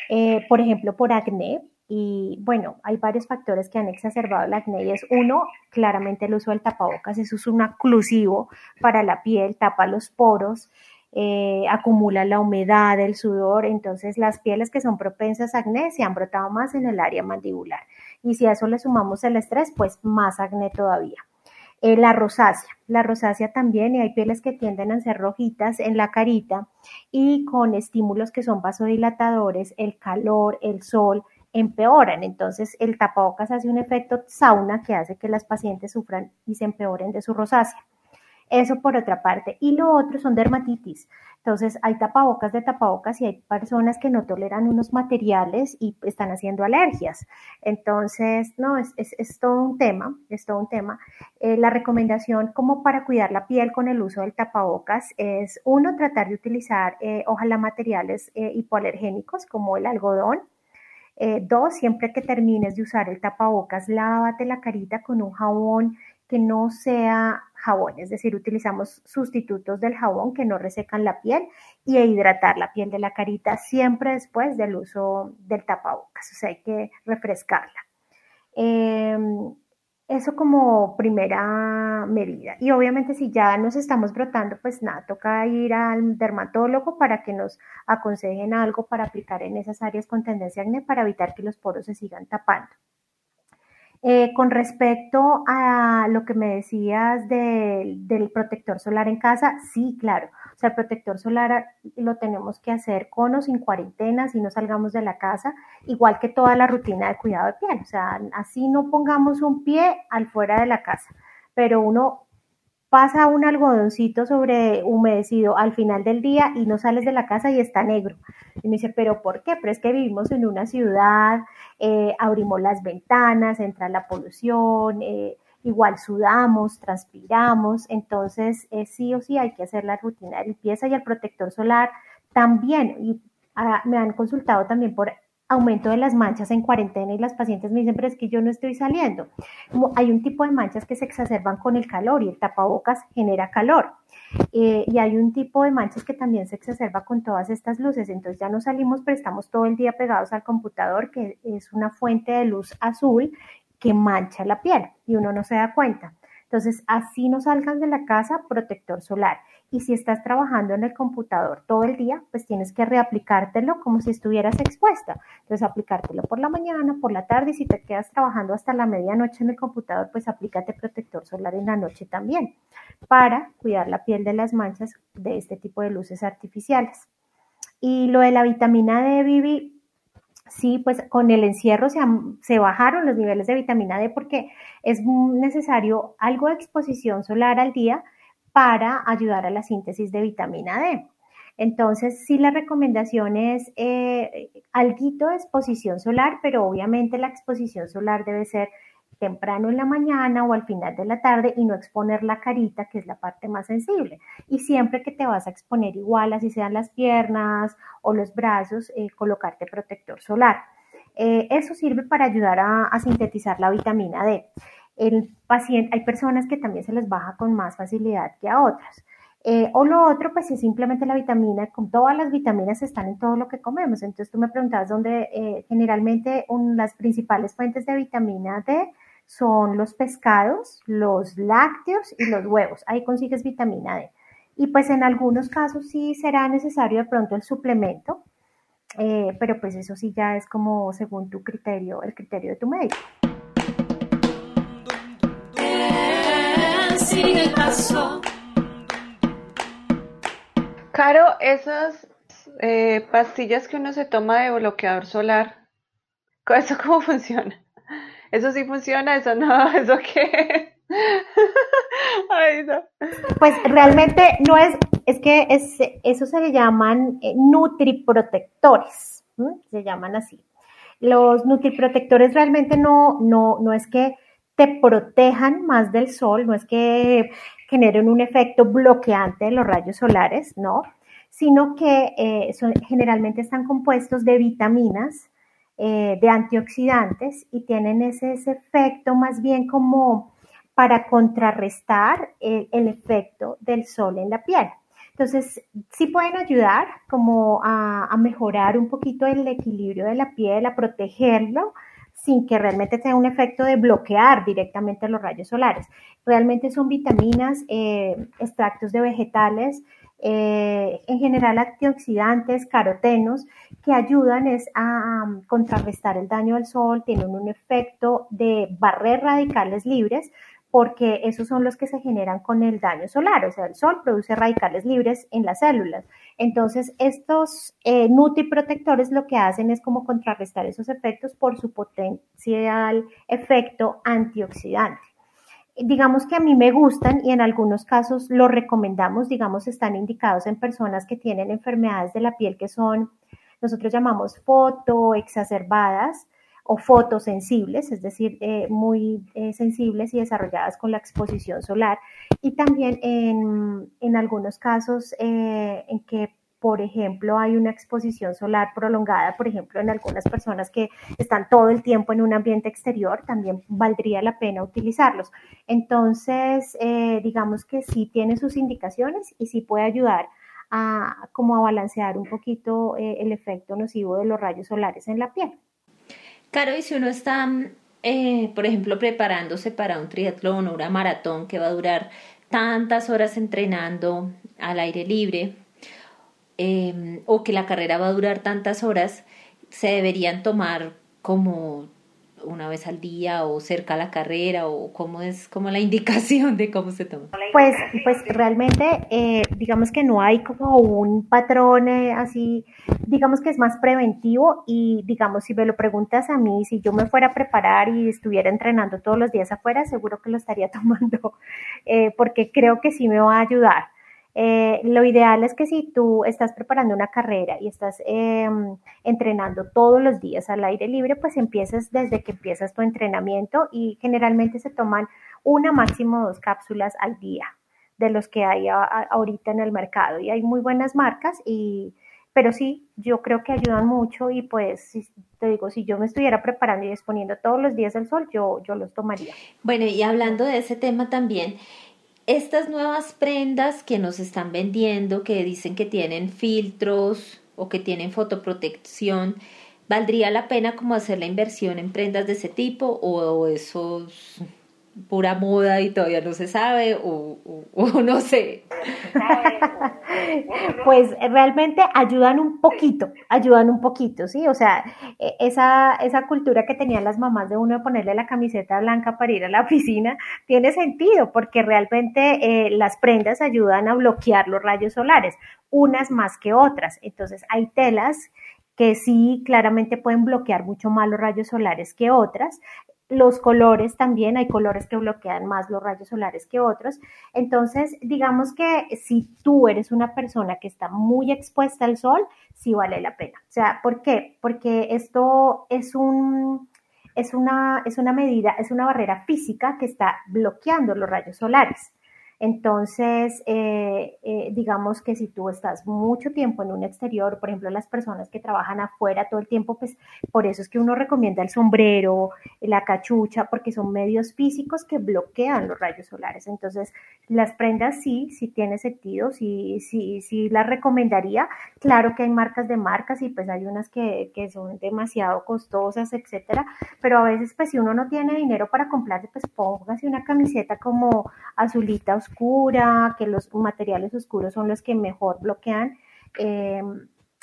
eh, por ejemplo, por acné. Y bueno, hay varios factores que han exacerbado el acné y es uno, claramente el uso del tapabocas, eso es un oclusivo para la piel, tapa los poros, eh, acumula la humedad, el sudor, entonces las pieles que son propensas a acné se han brotado más en el área mandibular. Y si a eso le sumamos el estrés, pues más acné todavía. Eh, la rosácea, la rosácea también, y hay pieles que tienden a ser rojitas en la carita y con estímulos que son vasodilatadores, el calor, el sol, empeoran. Entonces, el tapabocas hace un efecto sauna que hace que las pacientes sufran y se empeoren de su rosácea. Eso por otra parte. Y lo otro son dermatitis. Entonces, hay tapabocas de tapabocas y hay personas que no toleran unos materiales y están haciendo alergias. Entonces, no, es, es, todo un tema, es todo un tema. Eh, la recomendación como para cuidar la piel con el uso del tapabocas es, uno, tratar de utilizar, eh, ojalá, materiales eh, hipoalergénicos como el algodón. dos, siempre que termines de usar el tapabocas, lávate la carita con un jabón que no sea jabón, es decir, utilizamos sustitutos del jabón que no resecan la piel y hidratar la piel de la carita siempre después del uso del tapabocas, o sea, hay que refrescarla. Em, eso como primera medida. Y obviamente si ya nos estamos brotando, pues nada, toca ir al dermatólogo para que nos aconsejen algo para aplicar en esas áreas con tendencia a acné para evitar que los poros se sigan tapando. Eh, con respecto a lo que me decías del protector solar en casa, sí, claro. O sea, el protector solar lo tenemos que hacer con o sin cuarentena, si no salgamos de la casa, igual que toda la rutina de cuidado de piel. O sea, así no pongamos un pie al fuera de la casa, pero uno pasa un algodoncito sobre humedecido al final del día y no sales de la casa y está negro. Y me dice, pero ¿por qué? Pero es que vivimos en una ciudad, eh, abrimos las ventanas, entra la polución, eh, igual sudamos, transpiramos, entonces eh, sí o sí hay que hacer la rutina de limpieza y el protector solar también. Y ah, me han consultado también por aumento de las manchas en cuarentena y las pacientes me dicen, pero es que yo no estoy saliendo. hay un tipo de manchas que se exacerban con el calor y el tapabocas genera calor. Eh, y hay un tipo de manchas que también se exacerba con todas estas luces. Entonces ya no salimos, pero estamos todo el día pegados al computador, que es una fuente de luz azul que mancha la piel y uno no se da cuenta. Entonces, así no salgan de la casa, protector solar. Y si estás trabajando en el computador todo el día, pues tienes que reaplicártelo como si estuvieras expuesta. Entonces, aplicártelo por la mañana, por la tarde, y si te quedas trabajando hasta la medianoche en el computador, pues aplícate protector solar en la noche también, para cuidar la piel de las manchas de este tipo de luces artificiales. Y lo de la vitamina D, Vivi, sí, pues con el encierro se, se, bajaron los niveles de vitamina D porque es necesario algo de exposición solar al día para ayudar a la síntesis de vitamina D. Entonces, sí, la recomendación es eh, de exposición solar, pero obviamente la exposición solar debe ser temprano en la mañana o al final de la tarde y no exponer la carita, que es la parte más sensible. Y siempre que te vas a exponer igual, así sean las piernas o los brazos, eh, colocarte protector solar. Eh, eso sirve para ayudar a sintetizar la vitamina D el paciente, hay personas que también se les baja con más facilidad que a otras. Eh, o lo otro, pues es simplemente la vitamina, todas las vitaminas están en todo lo que comemos. Entonces tú me preguntabas dónde eh, generalmente las principales fuentes de vitamina D son los pescados, los lácteos y los huevos. Ahí consigues vitamina D. Y pues en algunos casos sí será necesario de pronto el suplemento, eh, pero pues eso sí ya es como según tu criterio, el criterio de tu médico. Caro, esas eh, pastillas que uno se toma de bloqueador solar, ¿eso cómo funciona? ¿Eso sí funciona? ¿Eso no? ¿Eso qué? Pues realmente no es, es que es, eso se le llaman eh, nutriprotectores, se llaman así. Los nutriprotectores realmente no, no, no es que te protejan más del sol, no es que generen un efecto bloqueante de los rayos solares, no, sino que eh, son, generalmente están compuestos de vitaminas, eh, de antioxidantes y tienen ese, efecto más bien como para contrarrestar el, efecto del sol en la piel. Entonces, sí pueden ayudar como a, mejorar un poquito el equilibrio de la piel, a protegerlo, sin que realmente tenga un efecto de bloquear directamente los rayos solares. Realmente son vitaminas, eh, extractos de vegetales, eh, en general antioxidantes, carotenos, que ayudan es a, contrarrestar el daño del sol, tienen un efecto de barrer radicales libres, porque esos son los que se generan con el daño solar, o sea, el sol produce radicales libres en las células. Entonces, estos eh, nutriprotectores lo que hacen es como contrarrestar esos efectos por su potencial efecto antioxidante. Digamos que a mí me gustan y en algunos casos lo recomendamos, digamos, están indicados en personas que tienen enfermedades de la piel que son, nosotros llamamos fotoexacerbadas o fotosensibles, es decir, eh, muy eh, sensibles y desarrolladas con la exposición solar. Y también en, en algunos casos eh, en que por ejemplo, hay una exposición solar prolongada, por ejemplo, en algunas personas que están todo el tiempo en un ambiente exterior, también valdría la pena utilizarlos. Entonces, digamos que sí tiene sus indicaciones y sí puede ayudar a como a balancear un poquito el efecto nocivo de los rayos solares en la piel. Claro, y si uno está, eh, por ejemplo, preparándose para un triatlón o una maratón que va a durar tantas horas entrenando al aire libre, Em, o que la carrera va a durar tantas horas, se deberían tomar como una vez al día o cerca a la carrera o cómo es como la indicación de cómo se toma? Pues, pues realmente eh, digamos que no hay como un patrón eh, así, digamos que es más preventivo y digamos si me lo preguntas a mí, si yo me fuera a preparar y estuviera entrenando todos los días afuera, seguro que lo estaría tomando eh, porque creo que sí me va a ayudar. Eh, lo ideal es que si tú estás preparando una carrera y estás em, entrenando todos los días al aire libre, pues empieces desde que empiezas tu entrenamiento y generalmente se toman una máximo dos cápsulas al día de los que hay ahorita en el mercado y hay muy buenas marcas y pero sí, yo creo que ayudan mucho y pues te digo, si yo me estuviera preparando y exponiendo todos los días al sol, yo, yo los tomaría. Bueno, y hablando de ese tema también, estas nuevas prendas que nos están vendiendo, que dicen que tienen filtros o que tienen fotoprotección, ¿valdría la pena como hacer la inversión en prendas de ese tipo o esos pura moda y todavía no se sabe o, no sé. Pues realmente ayudan un poquito, ayudan un poquito, ¿sí? O sea, e, esa, esa cultura que tenían las mamás de uno de ponerle la camiseta blanca para ir a la oficina tiene sentido porque realmente eh, las prendas ayudan a bloquear los rayos solares, unas más que otras. Entonces hay telas que sí claramente pueden bloquear mucho más los rayos solares que otras. Los colores también, hay colores que bloquean más los rayos solares que otros. Entonces, digamos que si tú eres una persona que está muy expuesta al sol, sí vale la pena. O sea, ¿por qué? Porque esto es un, es una, es una medida, es una barrera física que está bloqueando los rayos solares. Entonces, eh, eh, digamos que si tú estás mucho tiempo en un exterior, por ejemplo, las personas que trabajan afuera todo el tiempo, pues por eso es que uno recomienda el sombrero, la cachucha, porque son medios físicos que bloquean los rayos solares. Entonces, las prendas sí, sí tiene sentido, sí, sí, sí las recomendaría. Claro que hay marcas de marcas y pues hay unas que, que son demasiado costosas, etcétera, pero a veces pues si uno no tiene dinero para comprarse, pues póngase una camiseta como azulita oscura, que los materiales oscuros son los que mejor bloquean, eh,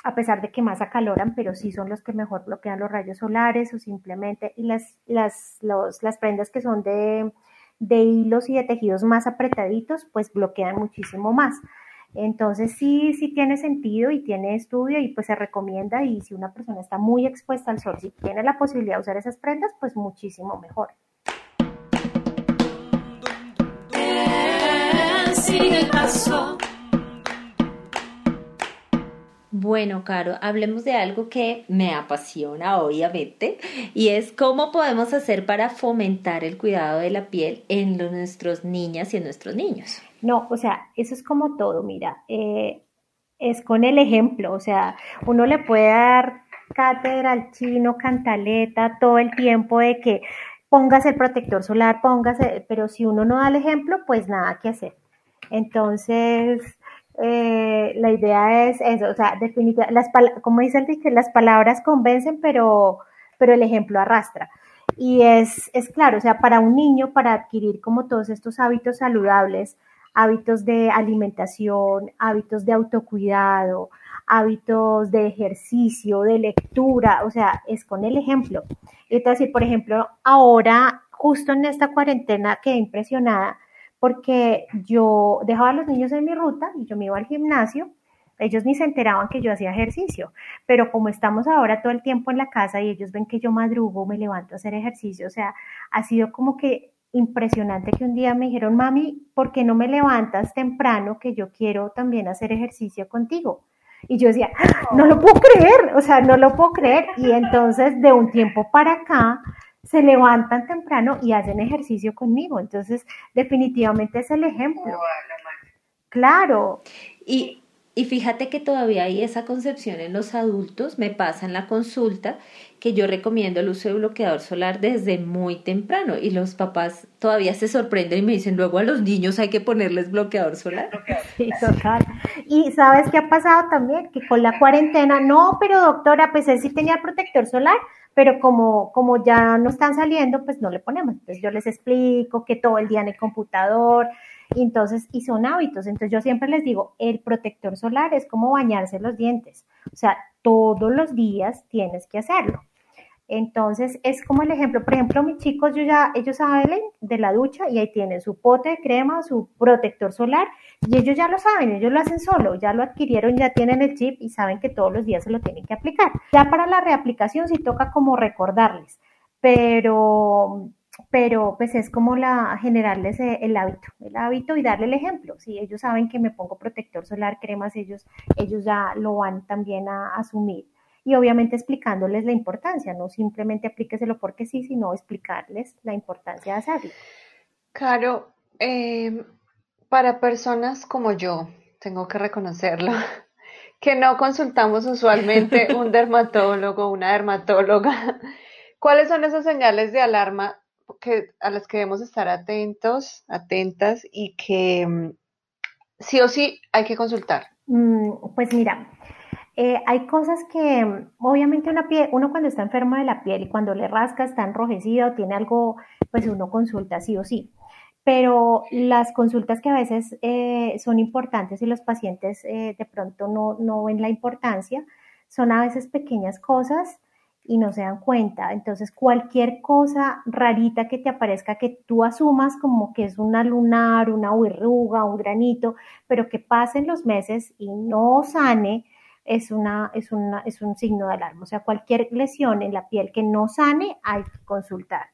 a pesar de que más acaloran, pero sí son los que mejor bloquean los rayos solares o simplemente, y las, las, las prendas que son de, de hilos y de tejidos más apretaditos, pues bloquean muchísimo más. Entonces sí, sí tiene sentido y tiene estudio y pues se recomienda y si una persona está muy expuesta al sol, si tiene la posibilidad de usar esas prendas, pues muchísimo mejor. Bueno, Caro, hablemos de algo que me apasiona obviamente y es cómo podemos hacer para fomentar el cuidado de la piel en nuestros niñas y en nuestros niños. No, o sea, eso es como todo, mira, eh, es con el ejemplo, o sea, uno le puede dar cátedra al chino, cantaleta, todo el tiempo de que póngase el protector solar, póngase, pero si uno no da el ejemplo, pues nada que hacer. Entonces, eh, la idea es eso, o sea, definitivamente, las, como dice el que las palabras convencen, pero, pero el ejemplo arrastra. Y es, es claro, o sea, para un niño, para adquirir como todos estos hábitos saludables, hábitos de alimentación, hábitos de autocuidado, hábitos de ejercicio, de lectura, o sea, es con el ejemplo. Entonces, por ejemplo, ahora, justo en esta cuarentena, quedé impresionada porque yo dejaba a los niños en mi ruta y yo me iba al gimnasio. Ellos ni se enteraban que yo hacía ejercicio, pero como estamos ahora todo el tiempo en la casa y ellos ven que yo madrugo, me levanto a hacer ejercicio, o sea, ha sido como que impresionante que un día me dijeron, mami, ¿por qué no me levantas temprano que yo quiero también hacer ejercicio contigo? Y yo decía, no lo puedo creer, o sea, no lo puedo creer. Y entonces de un tiempo para acá se levantan temprano y hacen ejercicio conmigo. Entonces, definitivamente es el ejemplo. Claro. Y, y fíjate que todavía hay esa concepción en los adultos, me pasa en la consulta, que yo recomiendo el uso de bloqueador solar desde muy temprano y los papás todavía se sorprenden y me dicen, luego a los niños hay que ponerles bloqueador solar. Sí, total. Y sabes qué ha pasado también, que con la cuarentena, no, pero doctora, pues él sí tenía protector solar, pero como, como ya no están saliendo, pues no le ponemos. Entonces yo les explico que todo el día en el computador, y entonces, y son hábitos. Entonces yo siempre les digo, el protector solar es como bañarse los dientes. O sea, todos los días tienes que hacerlo. Entonces, es como el ejemplo, por ejemplo, mis chicos, yo ya, ellos saben de la ducha y ahí tienen su pote de crema, su protector solar, y ellos ya lo saben, ellos lo hacen solo, ya lo adquirieron, ya tienen el chip y saben que todos los días se lo tienen que aplicar. Ya para la reaplicación sí toca como recordarles, pero, pero pues es como la generarles el hábito, el hábito y darle el ejemplo. Si ellos saben que me pongo protector solar, cremas, ellos, ellos ya lo van también a asumir y obviamente explicándoles la importancia, no simplemente aplíqueselo porque sí, sino explicarles la importancia de hacerlo. Claro, em, para personas como yo, tengo que reconocerlo, que no consultamos usualmente un dermatólogo, una dermatóloga, ¿cuáles son esas señales de alarma que, a las que debemos estar atentos, atentas y que em, sí o sí hay que consultar? Mm, pues mira, eh, hay cosas que, mm, obviamente, una piel, uno cuando está enfermo de la piel y cuando le rasca está enrojecido o tiene algo, pues uno consulta sí o sí. Pero las consultas que a veces eh, son importantes y los pacientes eh, de pronto no, no ven la importancia, son a veces pequeñas cosas y no se dan cuenta. Entonces, cualquier cosa rarita que te aparezca que tú asumas como que es una lunar, una verruga, un granito, pero que pasen los meses y no sane, es, una, es, una, es un signo de alarma. O sea, cualquier lesión en la piel que no sane, hay que consultar.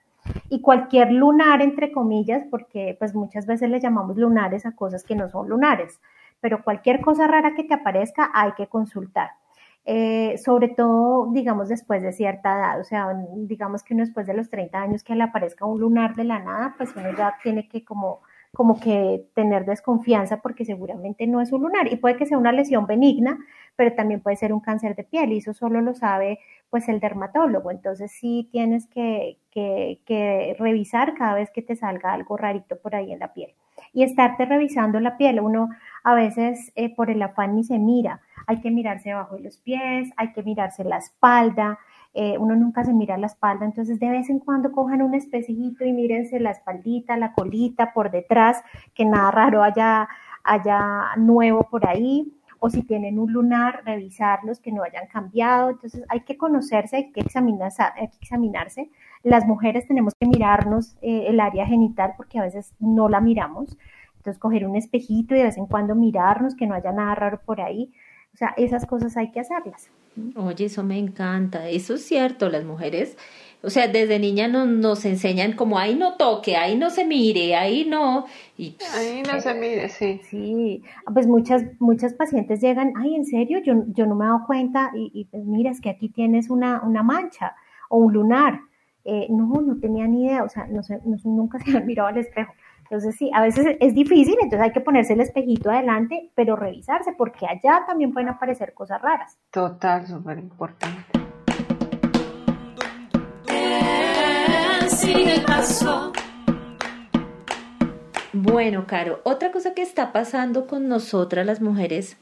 Y cualquier lunar, entre comillas, porque pues muchas veces le llamamos lunares a cosas que no son lunares, pero cualquier cosa rara que te aparezca, hay que consultar. Eh, sobre todo, digamos, después de cierta edad, o sea, digamos que uno después de los 30 años que le aparezca un lunar de la nada, pues uno ya tiene que como como que tener desconfianza porque seguramente no es un lunar y puede que sea una lesión benigna, pero también puede ser un cáncer de piel y eso solo lo sabe pues el dermatólogo. Entonces sí tienes que, que, revisar cada vez que te salga algo rarito por ahí en la piel y estarte revisando la piel. Uno a veces eh, por el afán ni se mira, hay que mirarse debajo de los pies, hay que mirarse la espalda, eh, uno nunca se mira la espalda, entonces de vez en cuando cojan un espejito y mírense la espaldita, la colita por detrás, que nada raro haya, haya nuevo por ahí, o si tienen un lunar, revisarlos, que no hayan cambiado, entonces hay que conocerse, hay que examinarse, hay que examinarse. Las mujeres tenemos que mirarnos eh, el área genital porque a veces no la miramos, entonces coger un espejito y de vez en cuando mirarnos, que no haya nada raro por ahí, o sea, esas cosas hay que hacerlas. Oye, eso me encanta. Eso es cierto, las mujeres o sea, desde niña nos, nos enseñan como ahí no toque, ahí no se mire, ahí no. Y, ahí no se mire, sí. Sí, pues muchas, muchas pacientes llegan, ay, en serio, yo, yo no me he dado cuenta y, y pues mira, es que aquí tienes una, una mancha o un lunar. Eh, no, no tenía ni idea, o sea, no sé, nunca se han mirado al espejo. Entonces sí, a veces es difícil, entonces hay que ponerse el espejito adelante, pero revisarse, porque allá también pueden aparecer cosas raras. Total, súper importante. Bueno, Caro, otra cosa que está pasando con nosotras las mujeres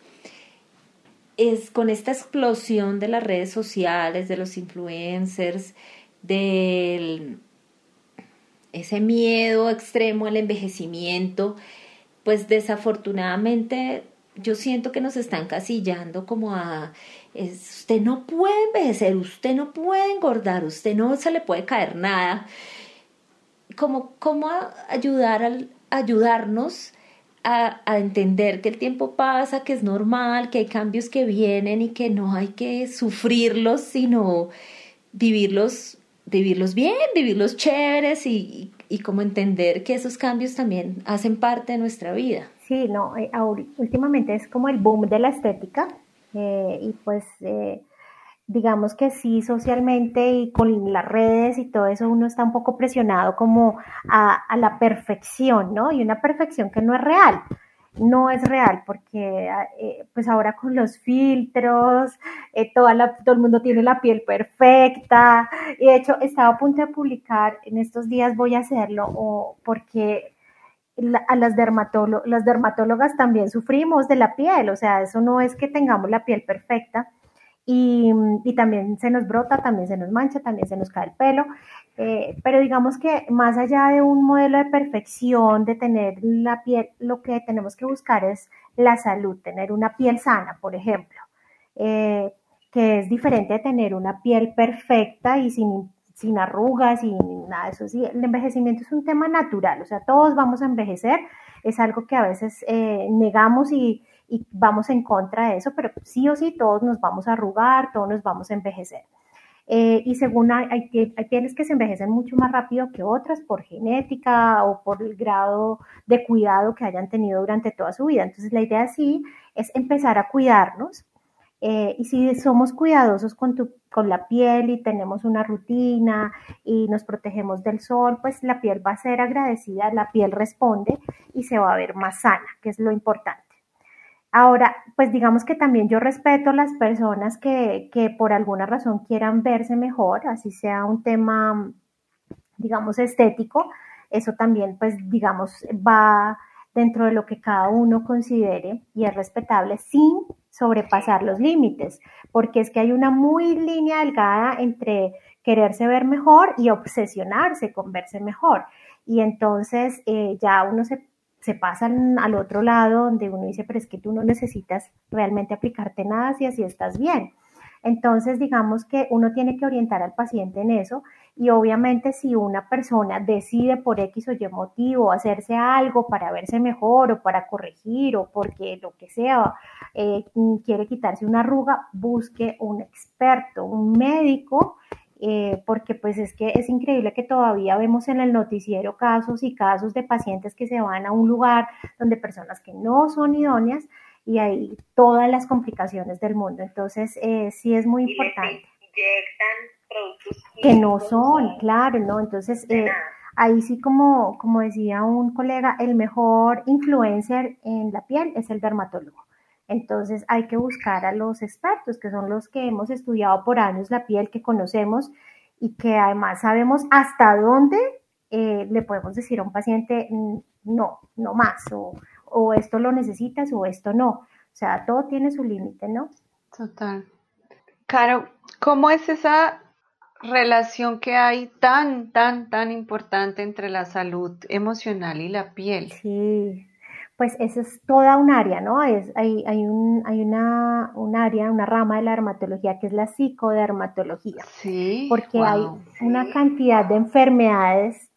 es con esta explosión de las redes sociales, de los influencers, del ese miedo extremo al envejecimiento, pues desafortunadamente yo siento que nos están casillando como a usted no puede envejecer, usted no puede engordar, usted no se le puede caer nada. Como, cómo ayudar al, ayudarnos a, entender que el tiempo pasa, que es normal, que hay cambios que vienen y que no hay que sufrirlos, sino vivirlos, vivirlos bien, vivirlos chéveres y, y, como entender que esos cambios también hacen parte de nuestra vida. Sí, no, eh, últimamente es como el boom de la estética eh, y pues eh, digamos que sí, socialmente y con las redes y todo eso, uno está un poco presionado como a, la perfección, ¿no? Y una perfección que no es real. No es real porque eh, pues ahora con los filtros, eh, toda todo el mundo tiene la piel perfecta. Y de hecho estaba a punto de publicar, en estos días voy a hacerlo, o porque a las, las dermatólogas también sufrimos de la piel, o sea, eso no es que tengamos la piel perfecta, y, y, también se nos brota, también se nos mancha, también se nos cae el pelo, eh, pero digamos que más allá de un modelo de perfección, de tener la piel, lo que tenemos que buscar es la salud, tener una piel sana, por ejemplo, eh, que es diferente de tener una piel perfecta y sin, sin arrugas y nada de eso. El envejecimiento es un tema natural, o sea, todos vamos a envejecer, es algo que a veces eh, negamos y y vamos en contra de eso, pero sí o sí todos nos vamos a arrugar, todos nos vamos a envejecer. Eh, y según hay, hay, pieles que se envejecen mucho más rápido que otras por genética o por el grado de cuidado que hayan tenido durante toda su vida. Entonces la idea sí es empezar a cuidarnos. Eh, y si somos cuidadosos con, tu, con la piel y tenemos una rutina y nos protegemos del sol, pues la piel va a ser agradecida, la piel responde y se va a ver más sana, que es lo importante. Ahora, pues digamos que también yo respeto las personas que, que por alguna razón quieran verse mejor, así sea un tema, digamos, estético, eso también, pues digamos, va dentro de lo que cada uno considere y es respetable sin sobrepasar los límites, porque es que hay una muy línea delgada entre quererse ver mejor y obsesionarse con verse mejor. Y entonces eh, ya uno se se pasan al otro lado donde uno dice, pero es que tú no necesitas realmente aplicarte nada si así estás bien. Entonces, digamos que uno tiene que orientar al paciente en eso y obviamente si una persona decide por X o Y motivo hacerse algo para verse mejor o para corregir o porque lo que sea, eh, quiere quitarse una arruga, busque un experto, un médico eh, porque pues es que es increíble que todavía vemos en el noticiero casos y casos de pacientes que se van a un lugar donde personas que no son idóneas y hay todas las complicaciones del mundo. Entonces, eh, sí es muy importante. que no son, claro, ¿no? Entonces, eh, ahí sí como, como decía un colega, el mejor influencer en la piel es el dermatólogo. Entonces hay que buscar a los expertos, que son los que hemos estudiado por años la piel, que conocemos y que además sabemos hasta dónde eh, le podemos decir a un paciente, mm, no, no más, o, o esto lo necesitas o esto no. O sea, todo tiene su límite, ¿no? Total. Caro, ¿cómo es esa relación que hay tan, tan, tan importante entre la salud emocional y la piel? Sí, pues eso es toda un área, ¿no? Es, hay, hay, un, hay una, un área, una rama de la dermatología que es la psicodermatología. Sí. Porque hay una cantidad de enfermedades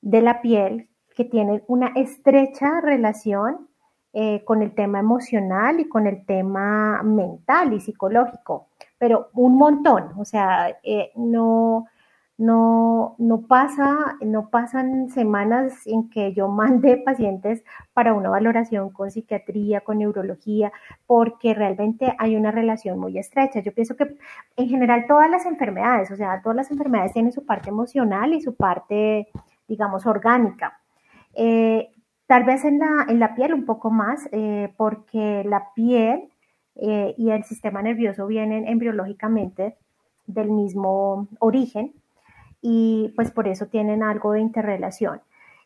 de la piel que tienen una estrecha relación eh, con el tema emocional y con el tema mental y psicológico, pero un montón, o sea, eh, no, no, no, pasa, no pasan semanas en que yo mande pacientes para una valoración con psiquiatría, con neurología, porque realmente hay una relación muy estrecha. Yo pienso que en general todas las enfermedades, o sea, todas las enfermedades tienen su parte emocional y su parte, digamos, orgánica. Eh, tal vez en la, en la piel un poco más, eh, porque la piel eh, y el sistema nervioso vienen embriológicamente del mismo origen y pues por eso tienen algo de interrelación.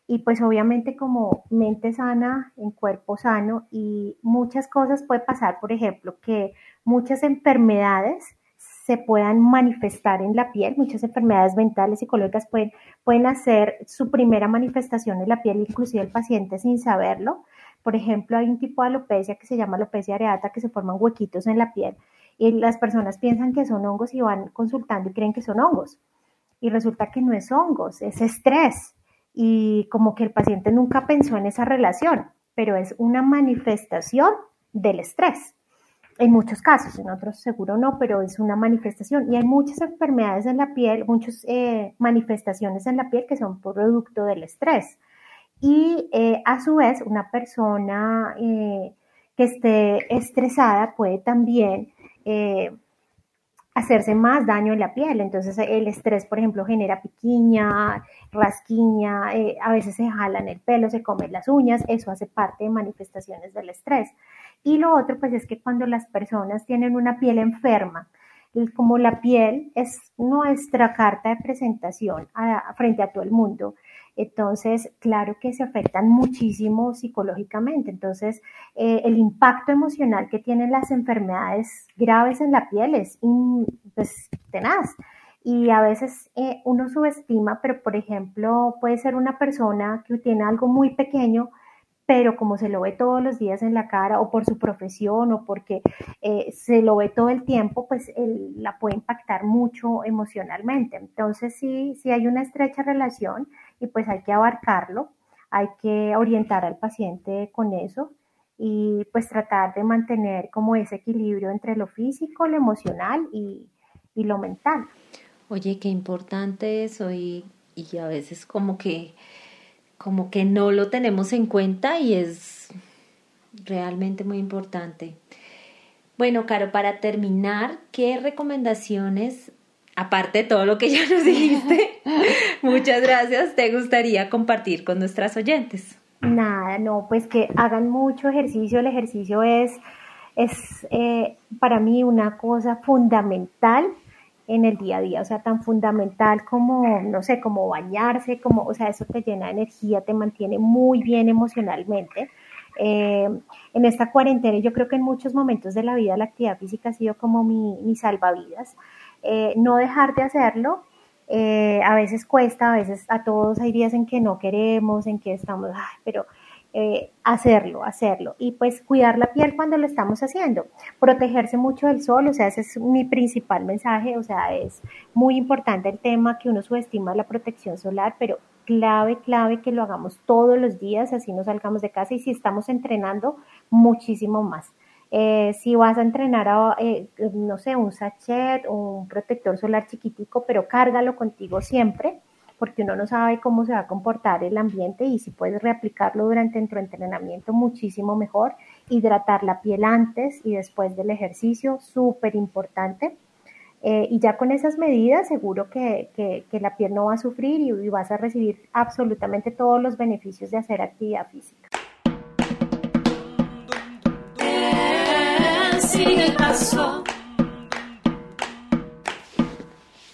Y pues obviamente como mente sana en cuerpo sano y muchas cosas puede pasar, por ejemplo, que muchas enfermedades se puedan manifestar en la piel, muchas enfermedades mentales, psicológicas pueden, pueden hacer su primera manifestación en la piel, inclusive el paciente sin saberlo. Por ejemplo, hay un tipo de alopecia que se llama alopecia areata, que se forman huequitos en la piel y las personas piensan que son hongos y van consultando y creen que son hongos y resulta que no es hongos, es estrés. Y como que el paciente nunca pensó en esa relación, pero es una manifestación del estrés. En muchos casos, en otros seguro no, pero es una manifestación. Y hay muchas enfermedades en la piel, muchas eh, manifestaciones en la piel que son producto del estrés. Y eh, a su vez, una persona eh, que esté estresada puede también hacerse más daño en la piel. Entonces el estrés, por ejemplo, genera piquiña, rasquiña, eh, a veces se jalan el pelo, se comen las uñas, eso hace parte de manifestaciones del estrés. Y lo otro, pues es que cuando las personas tienen una piel enferma, como la piel es nuestra carta de presentación frente a todo el mundo, entonces, claro que se afectan muchísimo psicológicamente. Entonces, eh, el impacto emocional que tienen las enfermedades graves en la piel es pues, tenaz. Y a veces eh, uno subestima, pero por ejemplo, puede ser una persona que tiene algo muy pequeño, pero como se lo ve todos los días en la cara o por su profesión o porque eh, se lo ve todo el tiempo, pues la puede impactar mucho emocionalmente. Entonces sí, sí hay una estrecha relación y pues hay que abarcarlo, hay que orientar al paciente con eso y pues tratar de mantener como ese equilibrio entre lo físico, lo emocional y, lo mental. Oye, qué importante eso y, y a veces como que como que no lo tenemos en cuenta y es realmente muy importante. Bueno, Caro, para terminar, ¿qué recomendaciones, aparte de todo lo que ya nos dijiste, muchas gracias, te gustaría compartir con nuestras oyentes? Nada, no, pues que hagan mucho ejercicio. El ejercicio es, es eh, para mí una cosa fundamental en el día a día, o sea, tan fundamental como, no sé, como bañarse, como, o sea, eso te llena de energía, te mantiene muy bien emocionalmente. Eh, en esta cuarentena, yo creo que en muchos momentos de la vida la actividad física ha sido como mi, mi salvavidas. Eh, no dejar de hacerlo, eh, a veces cuesta, a veces a todos hay días en que no queremos, en que estamos, ay, pero eh, hacerlo, hacerlo. Y pues cuidar la piel cuando lo estamos haciendo. Protegerse mucho del sol, o sea, ese es mi principal mensaje, o sea, es muy importante el tema que uno subestima la protección solar, pero clave, clave que lo hagamos todos los días, así no salgamos de casa y si estamos entrenando, muchísimo más. Eh, si vas a entrenar, a, eh, no sé, un sachet o un protector solar chiquitico, pero cárgalo contigo siempre porque uno no sabe cómo se va a comportar el ambiente y si puedes reaplicarlo durante tu entrenamiento muchísimo mejor. Hidratar la piel antes y después del ejercicio, súper importante. Eh, y ya con esas medidas seguro que, la piel no va a sufrir y, vas a recibir absolutamente todos los beneficios de hacer actividad física.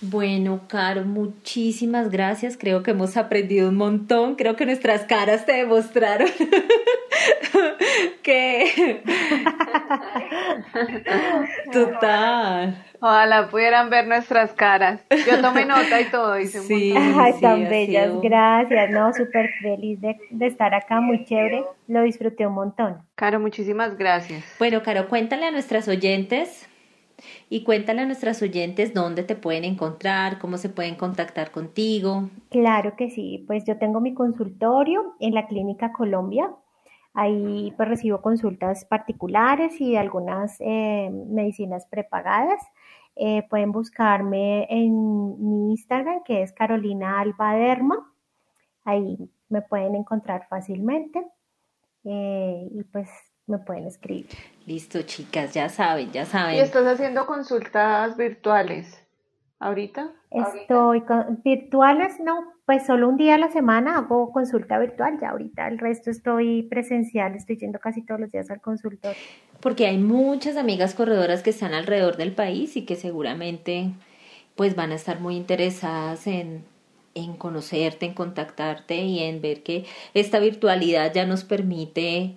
Bueno, Caro, muchísimas gracias. Creo que hemos aprendido un montón. Creo que nuestras caras te demostraron que... Total. Ojalá pudieran ver nuestras caras. Yo tomé nota y todo. Hice sí, Ay, tan bellas. Gracias. No, súper feliz de, de estar acá. Muy chévere. Lo disfruté un montón. Caro, muchísimas gracias. Bueno, Caro, cuéntale a nuestras oyentes y cuéntale a nuestras oyentes dónde te pueden encontrar, cómo se pueden contactar contigo. Claro que sí, pues yo tengo mi consultorio en la Clínica Colombia. Ahí pues recibo consultas particulares y algunas eh, medicinas prepagadas. eh, pueden buscarme en mi Instagram, que es Carolina Albaderma. Ahí me pueden encontrar fácilmente eh, y pues me pueden escribir. Listo, chicas, ya saben, ya saben. ¿Y estás haciendo consultas virtuales ahorita? Estoy con, virtuales, no, pues solo un día a la semana hago consulta virtual, ya ahorita el resto estoy presencial, estoy yendo casi todos los días al consultorio. Porque hay muchas amigas corredoras que están alrededor del país y que seguramente pues van a estar muy interesadas en, en conocerte, en contactarte y en ver que esta virtualidad ya nos permite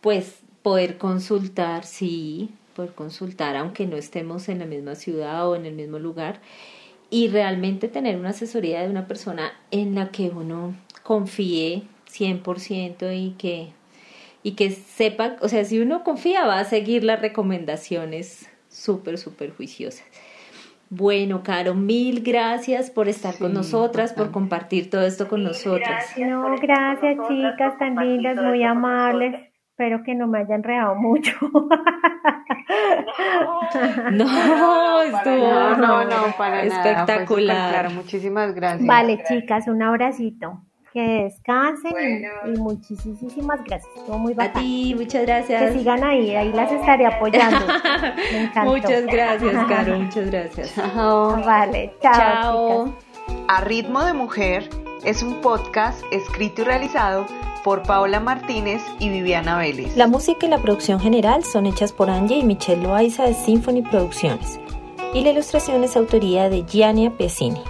pues poder consultar, sí, poder consultar aunque no estemos en la misma ciudad o en el mismo lugar y realmente tener una asesoría de una persona en la que uno confíe 100% y que, y que sepa, o sea, si uno confía va a seguir las recomendaciones súper, súper juiciosas. Bueno, Caro, mil gracias por estar con nosotras, por compartir todo esto con nosotras. No, gracias chicas, tan lindas, muy amables. Espero que no me hayan reado mucho. no, estuvo no, no, no, para espectacular. claro, muchísimas gracias. Vale, chicas, un abracito. Que descansen y, muchísimas gracias. Estuvo muy bacán. A ti, muchas gracias. Que sigan ahí, ahí las estaré apoyando. Me encantó. Muchas gracias, Caro, muchas gracias. Vale, chao. chao. Chicas. A Ritmo de Mujer es un podcast escrito y realizado por Paola Martínez y Viviana Vélez. La música y la producción general son hechas por Angie y Michelle Loaiza de Symphony Producciones. Y la ilustración es autoría de Giannia Pesini.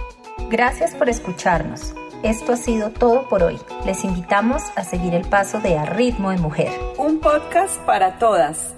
Gracias por escucharnos. Esto ha sido todo por hoy. Les invitamos a seguir el paso de A Ritmo de Mujer. Un podcast para todas